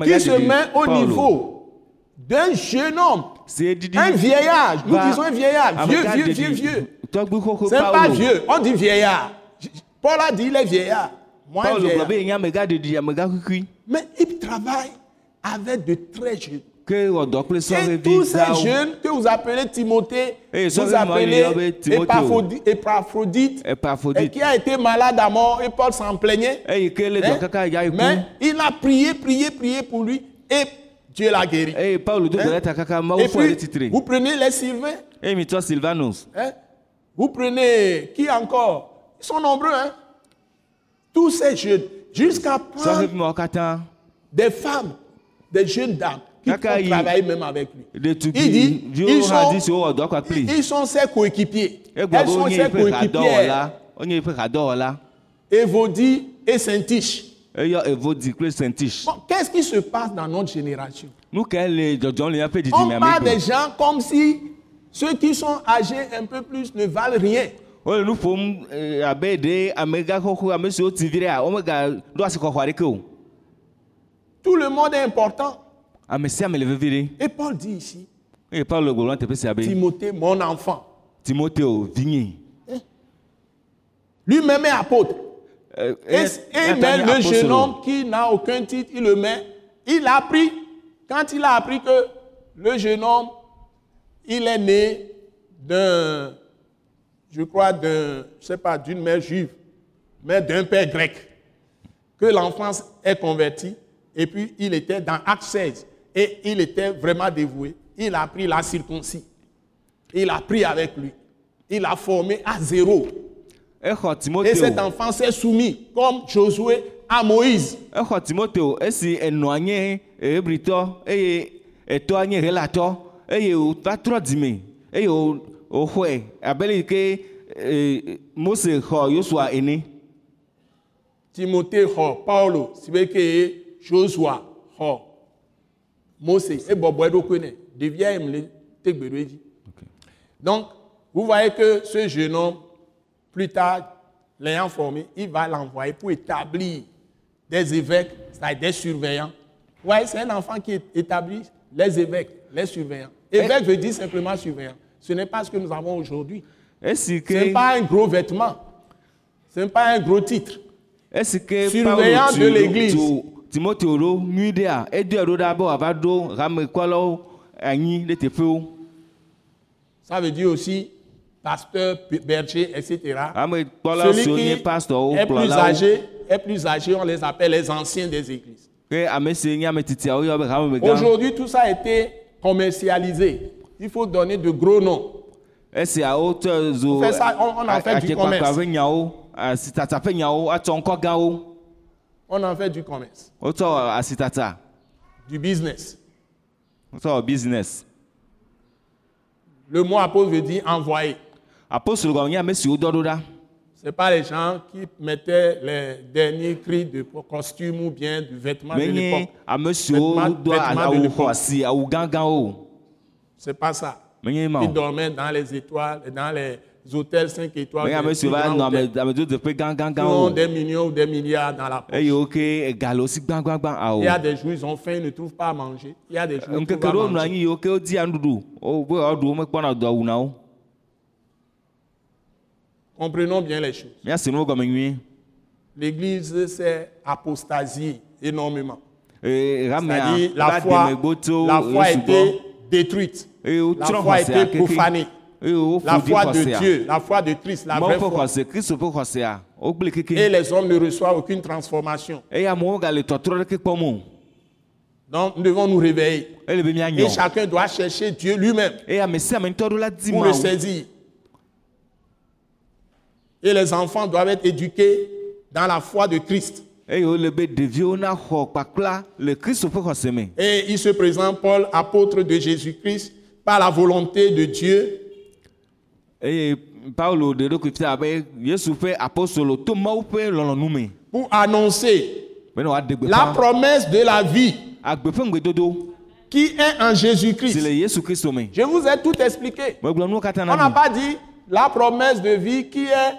Qui se met au Paulo, niveau d'un jeune homme. Si un vieillard. Nous disons un vieillard. Vieux vieux vieux vieux. C'est pas vieux, on dit vieillard. Paul a dit il est vieillard. Moi, Mais il travaille avec de très jeunes. Et sɔhevi tous ces jeunes que vous appelez Timothée, Et vous appelez Épaphrodite, et Epaphrodite qui a été malade à mort, et Paul s'en plaignait. le Hein? Mais il a prié, prié, prié pour lui, et Dieu l'a guéri. do Hein? Et puis, vous prenez les Sylvains, hein? vous prenez qui encore? Ils sont nombreux, hein? Tous ces jeunes, jusqu'à prendre des femmes, des jeunes dames qui yi- travailler même avec lui. Il dit, ils sont, ils sont ses coéquipiers. egblɔ Elles sont ses coéquipières. Évodie et Saint-Tiche. Bon, qu'est-ce qui se passe dans notre génération? On parle des gens comme si ceux qui sont âgés un peu plus ne valent rien. Wole nu ƒom eh, abe ɖe amegã xoxo ame siwo ti vi ɖea womega ɖo asi xɔxɔ aɖeke o. Tout le monde est important. ame sia ame le vevi ɖe Et Paul dit ici, eye paulo gblɔ na teƒe sia be Timothée, mon enfant, timoteo vinye lui-même est apôtre. Eh, Et, eh, et eh, même le jeune homme qui n'a aucun titre, il le met. Il a appris, quand il a appris que le jeune homme, il est né d'un, je crois, d'un, je sais pas, d'une mère juive, mais d'un père grec. Que l'enfant est converti, et puis il était dans Acte 16, et il était vraiment dévoué. Il a appris la circoncis. Il a pris avec lui. Il a formé à zéro. Et cet enfant s'est soumis, comme Josué à Moïse. Exɔ timoteo esi enɔa nye hebritɔ eye etɔa nye helatɔ eye wòva trɔ dzime eye wò- wòxɔe abe le yi ke eh, mose xɔ yosua ene Timothée xɔ Paulo, si veut que Joshua xɔ Mose, et Bobo Edokone, devient Emile Tegbedoevi. Donc, vous voyez que ce jeune homme, plus tard, l'ayant formé, il va l'envoyer pour établir des évêques, c'est-à-dire des surveillants. Vous voyez, c'est un enfant qui établit les évêques, les surveillants. Évêque veut dire simplement surveillant. Ce n'est pas ce que nous avons aujourd'hui. Ce n'est pas un gros vêtement. Ce n'est pas un gros titre. Surveillant de l'église. Ça veut dire aussi pasteur, berger, etc. Celui qui est plus âgé, est plus âgé, on les appelle les anciens des églises. Aujourd'hui, tout ça a été commercialisé. Il faut donner de gros noms. zo On fait ça, on- on en fait du commerce. On en fait du commerce, du business. business Le mot apôtre veut dire envoyer. Ce pas les gens qui mettaient les derniers cris de costume ou bien du vêtement de l'époque. C'est pas ça. o dormaient dans les étoiles, dans les hôtels 5 étoiles. qui ont des millions ou des milliards dans la poche. awo Il y a des jours, ils ont faim, ils ne trouvent pas à manger. Il y a des jours, ils ŋkeke trouvent à ɖewo nɔ manger. wo Comprenons bien les choses. L'Église s'est apostasiée énormément. C'est-à-dire, la foi, la a Yesu été détruite. La foi a été profanée. La foi de Dieu, la foi de Christ, la vraie foi. Et les hommes ne reçoivent aucune transformation. Donc, nous devons nous réveiller. Et chacun doit chercher Dieu lui-même pour le saisir. Et les enfants doivent être éduqués dans la foi de Christ. Et il se présente, Paul, apôtre de Jésus-Christ, par la volonté de Dieu, pour annoncer la promesse de la vie qui est en Jésus-Christ. Je vous ai tout expliqué. On na pas dit la promesse de vie qui est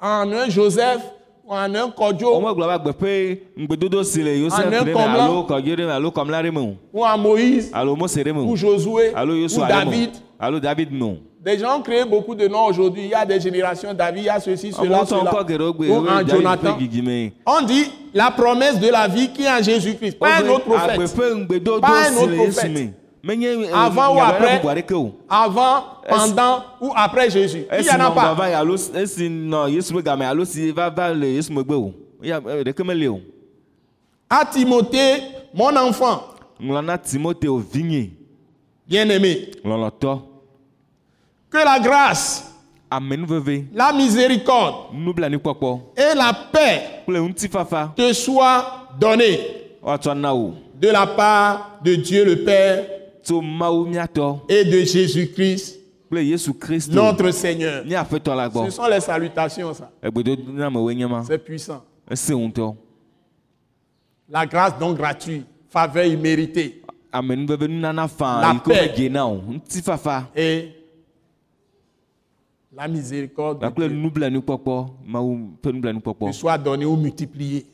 en un Joseph ou en un Kodjo womegblɔ be agbe ƒe ŋugbedodo si le yosef Ane ɖe me alo kɔdzi ɖe me alo kɔmla ɖe me o alo mose ɖe me ou o Josué alo ou yosua ɖe me David. o alo david me o Des gens ont créé beaucoup de noms aujourd'hui. Il y a des générations David, il y a ceci, cela, cela. Ou en Jonathan. On dit la promesse de la vie qui est en Jésus-Christ. Pas un autre prophète. Pas un autre prophète. Avant ou après? bubu aɖeke o Avant, pendant ou après Jésus? Il n'y en a pas. À Timothée, mon enfant, bien-aimé, que la grâce, la miséricorde et la paix te soient données woatsɔ na wo de la part de Dieu le Père et de Jésus-Christ, notre Seigneur. Ce sont les salutations, ça. C'est puissant. La grâce donc gratuite, faveur imméritée. La paix. et la miséricorde de Dieu. soit donnée ou multipliée.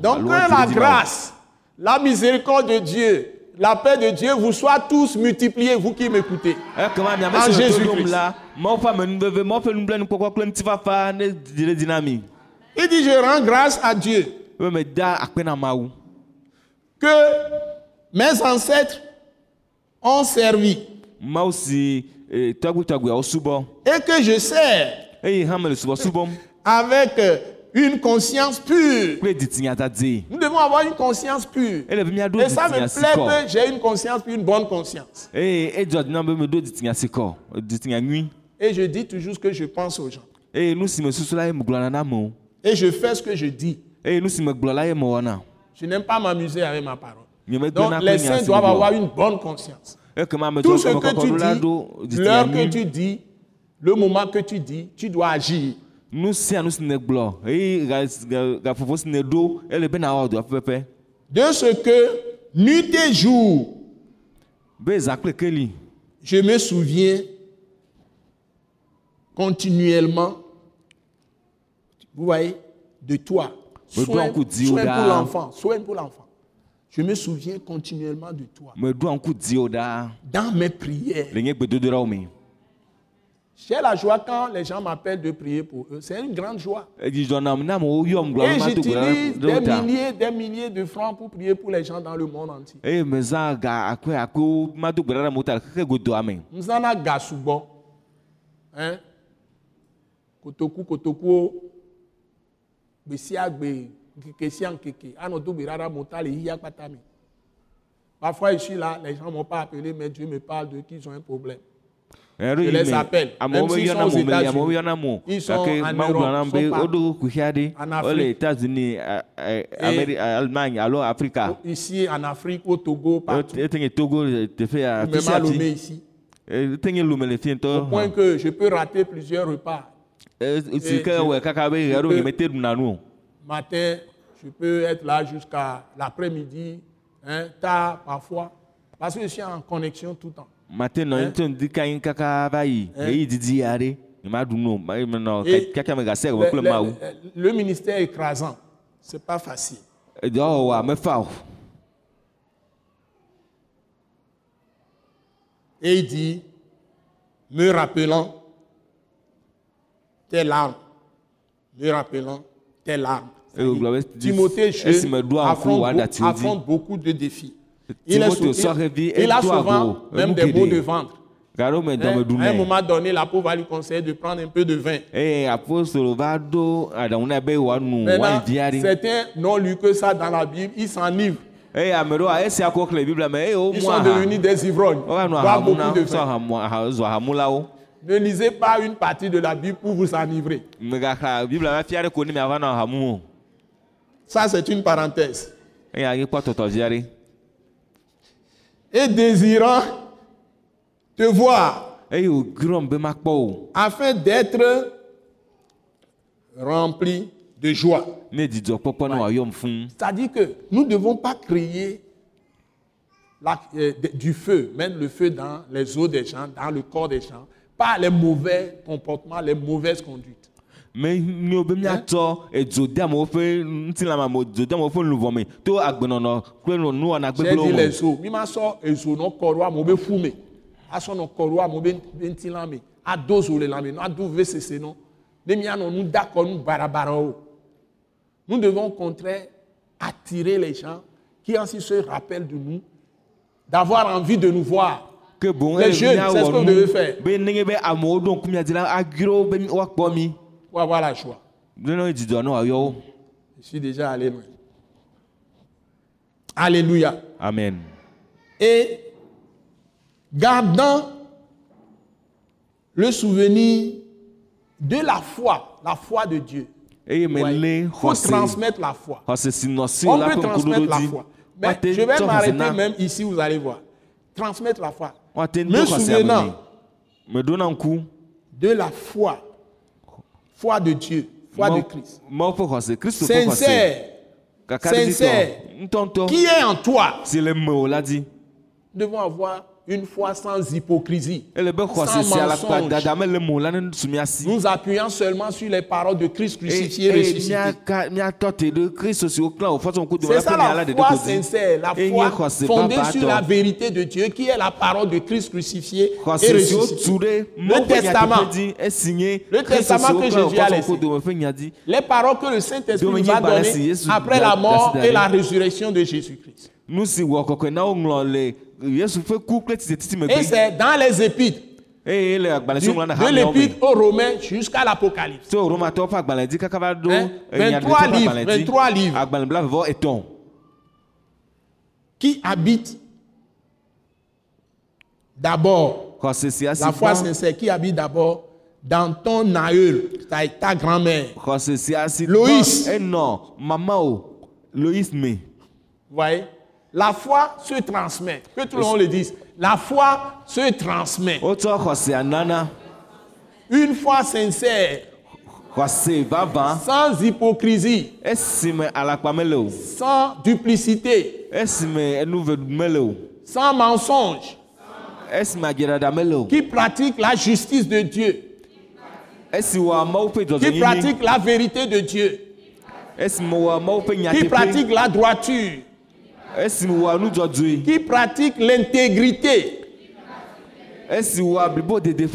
Donc la grâce, la miséricorde de Dieu, la paix de Dieu vous soient tous multipliés, vous qui m'écoutez. miame En Jésus-Christ. Il dit, je rends grâce à Dieu. Que mes ancêtres ont servi. Eh, et que je sers subɔsubɔm avec euh, une conscience pure. Nous devons avoir une conscience pure. Et ça me plaît que j'ai une conscience pure, une bonne conscience. ditinya nyui Et je dis toujours ce que je pense aux gens. amewo Et je fais ce que je dis. Je n'aime pas m'amuser avec ma parole. Donc les saints doivent avoir une bonne conscience. Tout ce que tu dis, l'heure que tu dis, le moment que tu dis, tu dois agir. Nu sia nu si eye ele be nawɔ pɛpɛpɛ De ce que, nuit et jour, be zã kple keli je me souviens continuellement, vous voyez, de toi. Me Soin, pour l'enfant, soin pour l'enfant. Je me souviens continuellement de toi. Dans mes prières. le nye gbedodoɖawo me J'ai la joie quand les gens m'appellent de prier pour eux. C'est une grande joie. ne Et j'utilise des milliers, des milliers de francs pour prier pour les gens dans le monde entier. eye mezã ga akpe akpewo mado gbe ɖa ɖe amewo ta le xexe godoa me Nzana ga sugbɔ. Hein? Kotoku me. Parfois je suis là, les gens m'ont pas appelé, mais Dieu me parle de qu'ils ont un problème. Ɛɖo Je les appelle. Même s'ils sont aux États-Unis. Ils sont en Europe, en Afrique. États-Unis Allemagne alo Afrika Ici en Afrique, au Togo, partout. nye Togo Même à Lomé ici. fi Au point que je peux rater plusieurs repas. Eh, Matin, je peux être là jusqu'à l'après-midi, hein, tard parfois, parce que je suis en connexion tout le temps. Hein? Hein? me Le, ministère écrasant, c'est pas facile. dɔwɔwɔa mefa o Et il dit, me rappelant tes larmes, me rappelant tes larmes. Timothée affronte, beau- dzi affronte beaucoup de défis. Il, est Timothée sou- sɔhevi il- il a souvent même des maux de ventre. Hein, À un moment donné, la pauvre va lui conseiller de prendre un peu de vin. be wòanu Maintenant, aɖe certains n'ont lu que ça dans la Bible, ils s'enivrent. me eye Ils sont aha devenus des ivrognes. beaucoup de vin. ahamulawo Ne lisez pas une partie de la Bible pour vous enivrer. Ça, c'est une parenthèse. eye anyi kpɔ tɔtɔvi aɖe Et désirant te voir afin d'être rempli de joie. C'est-à-dire que nous ne devons pas créer la- euh, du feu, mettre le feu dans les os des gens, dans le corps des gens, par les mauvais comportements, les mauvaises conduites. Me nyo be miatsɔ edzo de amewo ƒe ŋutilãme ame dzo de amewo ƒe luʋɔ me to agbenɔnɔ kple nu- nuwɔna gbegblẽwo me les os. Mi ma sɔ ezo nɔ be fu me. Asɔ nɔ kɔ ɖo amewo be be ŋutilã me. Ado zo le lãme, ado VCC nɔ. Ne mianɔ nu dakɔ nu barabarawo. Nous devons au contraire attirer les gens qui ainsi se rappellent de nous d'avoir envie de nous voir. ke boŋ Les ele jeunes, c'est ce que nu devez faire. Pour avoir la joie. Je suis déjà allé loin. Alléluia. amen Et gardant le souvenir de la foi, la foi de Dieu. Ouais. Il faut transmettre la foi. On peut transmettre la foi. Mais je vais m'arrêter même ici, vous allez voir. Transmettre la foi. Me souvenant de la foi. Foi de Dieu. Foi de Christ. Sincère. sincère. Qui est en toi? Devons avoir une foi sans hypocrisie. Sans mensonge. Nous appuyons seulement sur les paroles de Christ crucifié, eye ressuscité. C'est la ça la foi sincère, la foi fondée sur la vérité de Dieu qui est la parole de Christ crucifié et ressuscité. ƒe testament. Le testament que Jésus a laissé. Les paroles que le Saint-Esprit nous a données après la mort et la résurrection de Jésus-Christ. Et c'est dans les épîtres, du- woŋlɔ na de l'épître aux Romains jusqu'à l'Apocalypse. tso romatɔwo ƒe agbalẽ dzi kaka va ɖo Hein? enya 23 ɖetɔ ƒe livres, agbalẽ dzi 23 livres. qui habite d'abord, la foi sincère qui habite d'abord dans ton aïeul, ta, ta grand-mère. Loïs. gbɔ enɔ mamao loïs me Vous voyez? La foi se transmet. Que tout le monde le dise. La foi se transmet. Une foi sincère, sans hypocrisie, sans duplicité, sans mensonge, qui pratique la justice de Dieu, qui pratique la vérité de Dieu, qui pratique la droiture, qui pratique l'intégrité,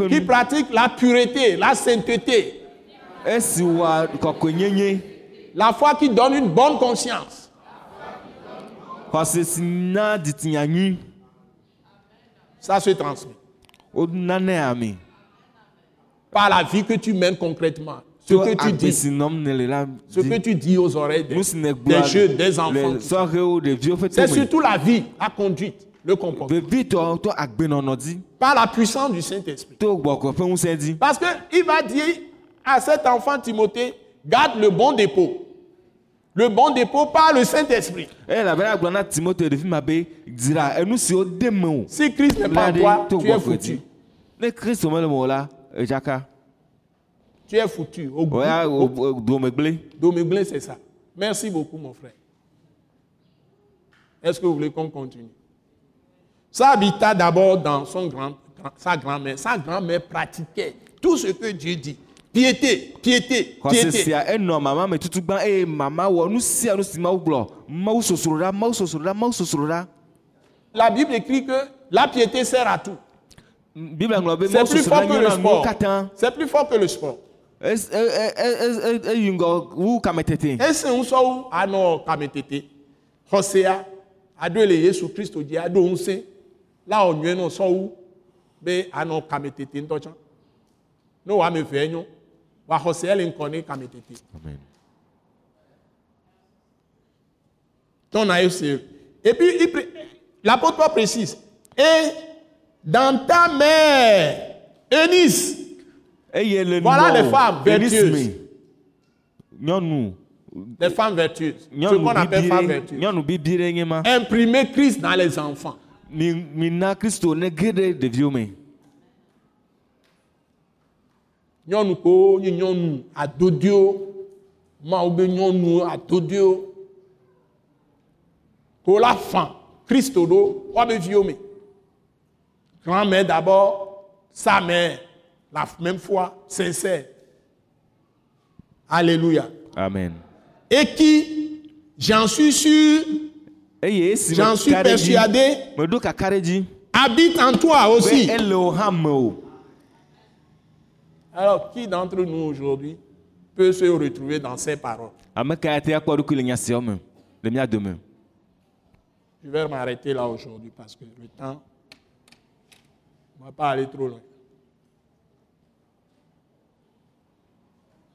qui pratique la pureté, la sainteté, la foi qui donne une bonne conscience. Ça se transmet. Par la vie que tu mènes concrètement. Ce que tu dis, ce que tu aux oreilles des, des jeunes, des enfants. C'est surtout la vie, la conduite, le comportement. dzi Par la puissance du Saint-Esprit. Parce qu'il va dire à cet enfant Timothée, garde le bon dépôt. Le bon dépôt par le Saint-Esprit. me o Si Christ n'est pas toi, to tu es foutu. dzi ne kristo mele me o la edzaka Tu es foutu. Au bout. oya Au- Domeglin, c'est ça. Merci beaucoup, mon frère. Est-ce que vous voulez qu'on continue? Ça habita d'abord dans son grand, sa grand-mère. Sa grand-mère pratiquait tout ce que Dieu dit. Piété, piété, piété. La Bible écrit que la piété sert à tout. C'est plus fort que le sport. C'est plus fort que le sport. Es- e- e- e- e- eyi ŋgɔ wu kametete. Ese ŋusɔwu anɔ kametete. Xɔsea aɖo le yesu kristo dzi aɖo ŋusẽ la wɔ nyuie nɔ sɔwu be anɔ kametete ŋutɔ tsã ne wɔ ame evea nyo wa xɔsea le ŋkɔ ne kametete ton aïe c'est et puis l'apôtre précise et dans ta mère Voilà les femmes vertueuses. les femmes vertueuses. Ce qu'on appelle femmes vertueuses imprimer Christ dans les enfants. Nyɔnu ko nye nyɔnu adodio mawo be nyɔnu adodio ko la fa kristo ɖo woabe viwo me grand-mère d'abord sa mère la même foi sincère. Alléluia. Amen. Et qui? J'en suis sûr. Esi j'en suis persuadé. Habite en toi aussi. Ele wo hã me o alors qui d'entre nous aujourd'hui peut se retrouver dans ces paroles? Je vais m'arrêter là aujourd'hui parce que le temps, on ne va pas aller trop loin.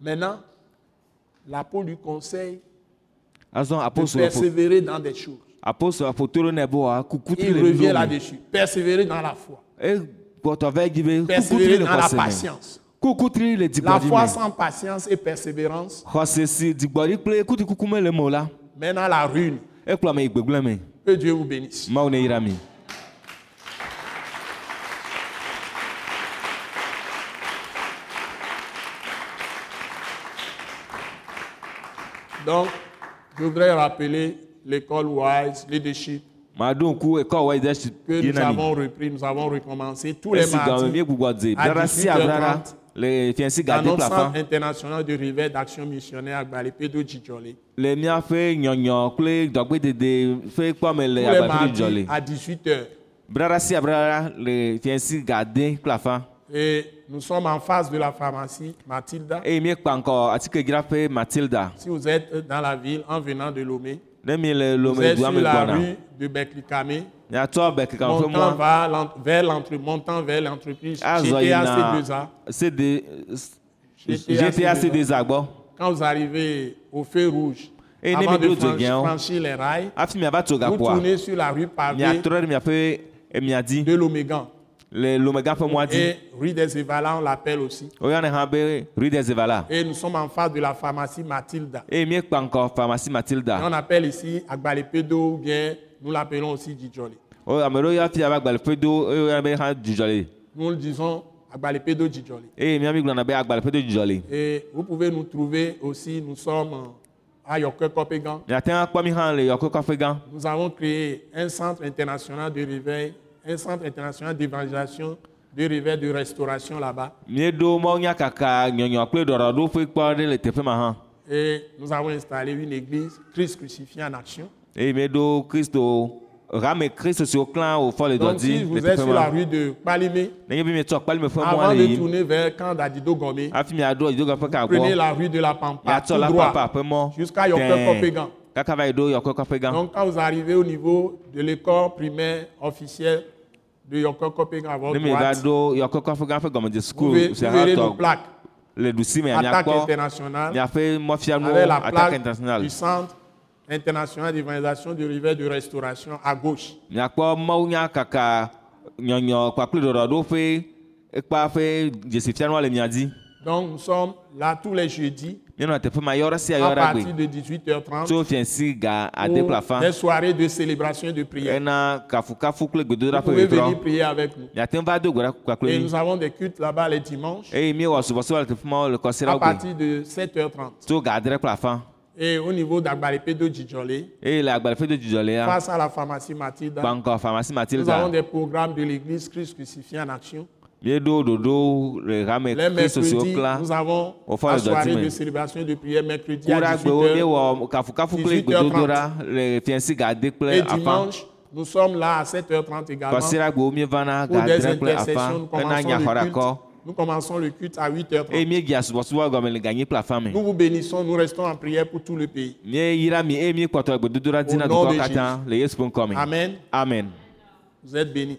Maintenant, l'apôtre lui conseille de persévérer dans des choses. kukutri Il revient là-dessus. Persévérer dans la foi. e be Persévérer dans la patience. La foi sans patience et persévérance xɔse si dzigbɔdzi kple kutikuku me le me o la ruine. me Que Dieu vous bénisse. mawu ne yra mi Donc, je voudrais rappeler l'école Wise Leadership que nous avons repris, nous avons recommencé tous les mardis à dara sia dara 18h30 le fiɛnsi dans notre centre international de réveil d'action missionnaire à Djidjolé. Tous les mardis à 18h. Et nous sommes en face de la pharmacie Mathilda. eye míekpa ŋkɔ atikedzraƒe matilda Si vous êtes dans la ville en venant de Lomé, vous êtes sur la rue de Beklikame, montant mɔ vers l'entre- montant vers l'entreprise. GTA yina C2A. CD GTA GTA CD2A gbɔ Quand vous arrivez au feu rouge, Et avant de dozɔ franchir les rails, tso vous tournez sur la rue pavée de l'Omégan. Et rue des Évalas, on l'appelle aussi. rue des evala Et nous sommes en face de la pharmacie Mathilda. eye miekpa ŋkɔ pharmacie Et matilda on appelle ici Agbalepedo ou bien nous l'appelons aussi Djidjoli. o ame ɖewo ya fi ava agbalẽƒe do eye woyɔna be hã dzudzɔ le Nous le disons Agbalepedo Djidjoli. Et vous pouvez nous trouver aussi, nous sommes à kɔƒe gã Nous avons créé un centre international de réveil, un centre international d'évangélisation, de réveil, de restauration là-bas. Et nous avons installé une église, Christ crucifié en action. dɔ Donc si vous êtes sur la rue de Palimé, avant de tourner vers Camp d'Adido Gomé, ka prenez la rue de la Pampa, tout droit, jusqu'à gã Donc quand vous arrivez au niveau de l'école primaire officielle ne va droite, ɖo yɔkɔ kɔƒe gã ƒe gɔmedze vous verrez, sukulu si vous verrez nos hatɔ plaques. le ɖusi me miakpɔ internationale, miaƒe mɔfianuwo attaque plaque internationale. du Centre international d'évangélisation de réveil de restauration à gauche. miakpɔ mawunya kaka nyɔnyɔ kpakple ɖɔɖɔɖoƒe ekpa ƒe dzesifianua le mia dzi Donc nous sommes là tous les jeudis à partir de 18h30 tso fiɛnsi ga ade pour des soirées de célébration et de prière. Vous pouvez venir prier avec nous. Et nous avons des cultes là-bas les dimanches. Le à partir de 7h30. tso ga adre kple afã Et au niveau d'Agbalepedo Djidjolé, le ya face à la pharmacie pharmacie nous avons matilda des programmes de l'église Christ crucifié en action. Les mercredis, nous avons la soirée de célébration de prière mercredi à ɖe agbewo 18h. míewɔ kafukafu kple 18h30. gbedodoɖa le fiɛnsi ga ade kple Et dimanche, nous sommes là à 7h30 également pour des intercessions. Nous commençons, le culte, nous commençons le culte à eye 8h30. míedzia subɔsubɔ gɔme le ganyi kple afã me Nous vous bénissons, nous restons en prière pour tout le pays. Au nom de me Amen. amen Vous êtes bénis.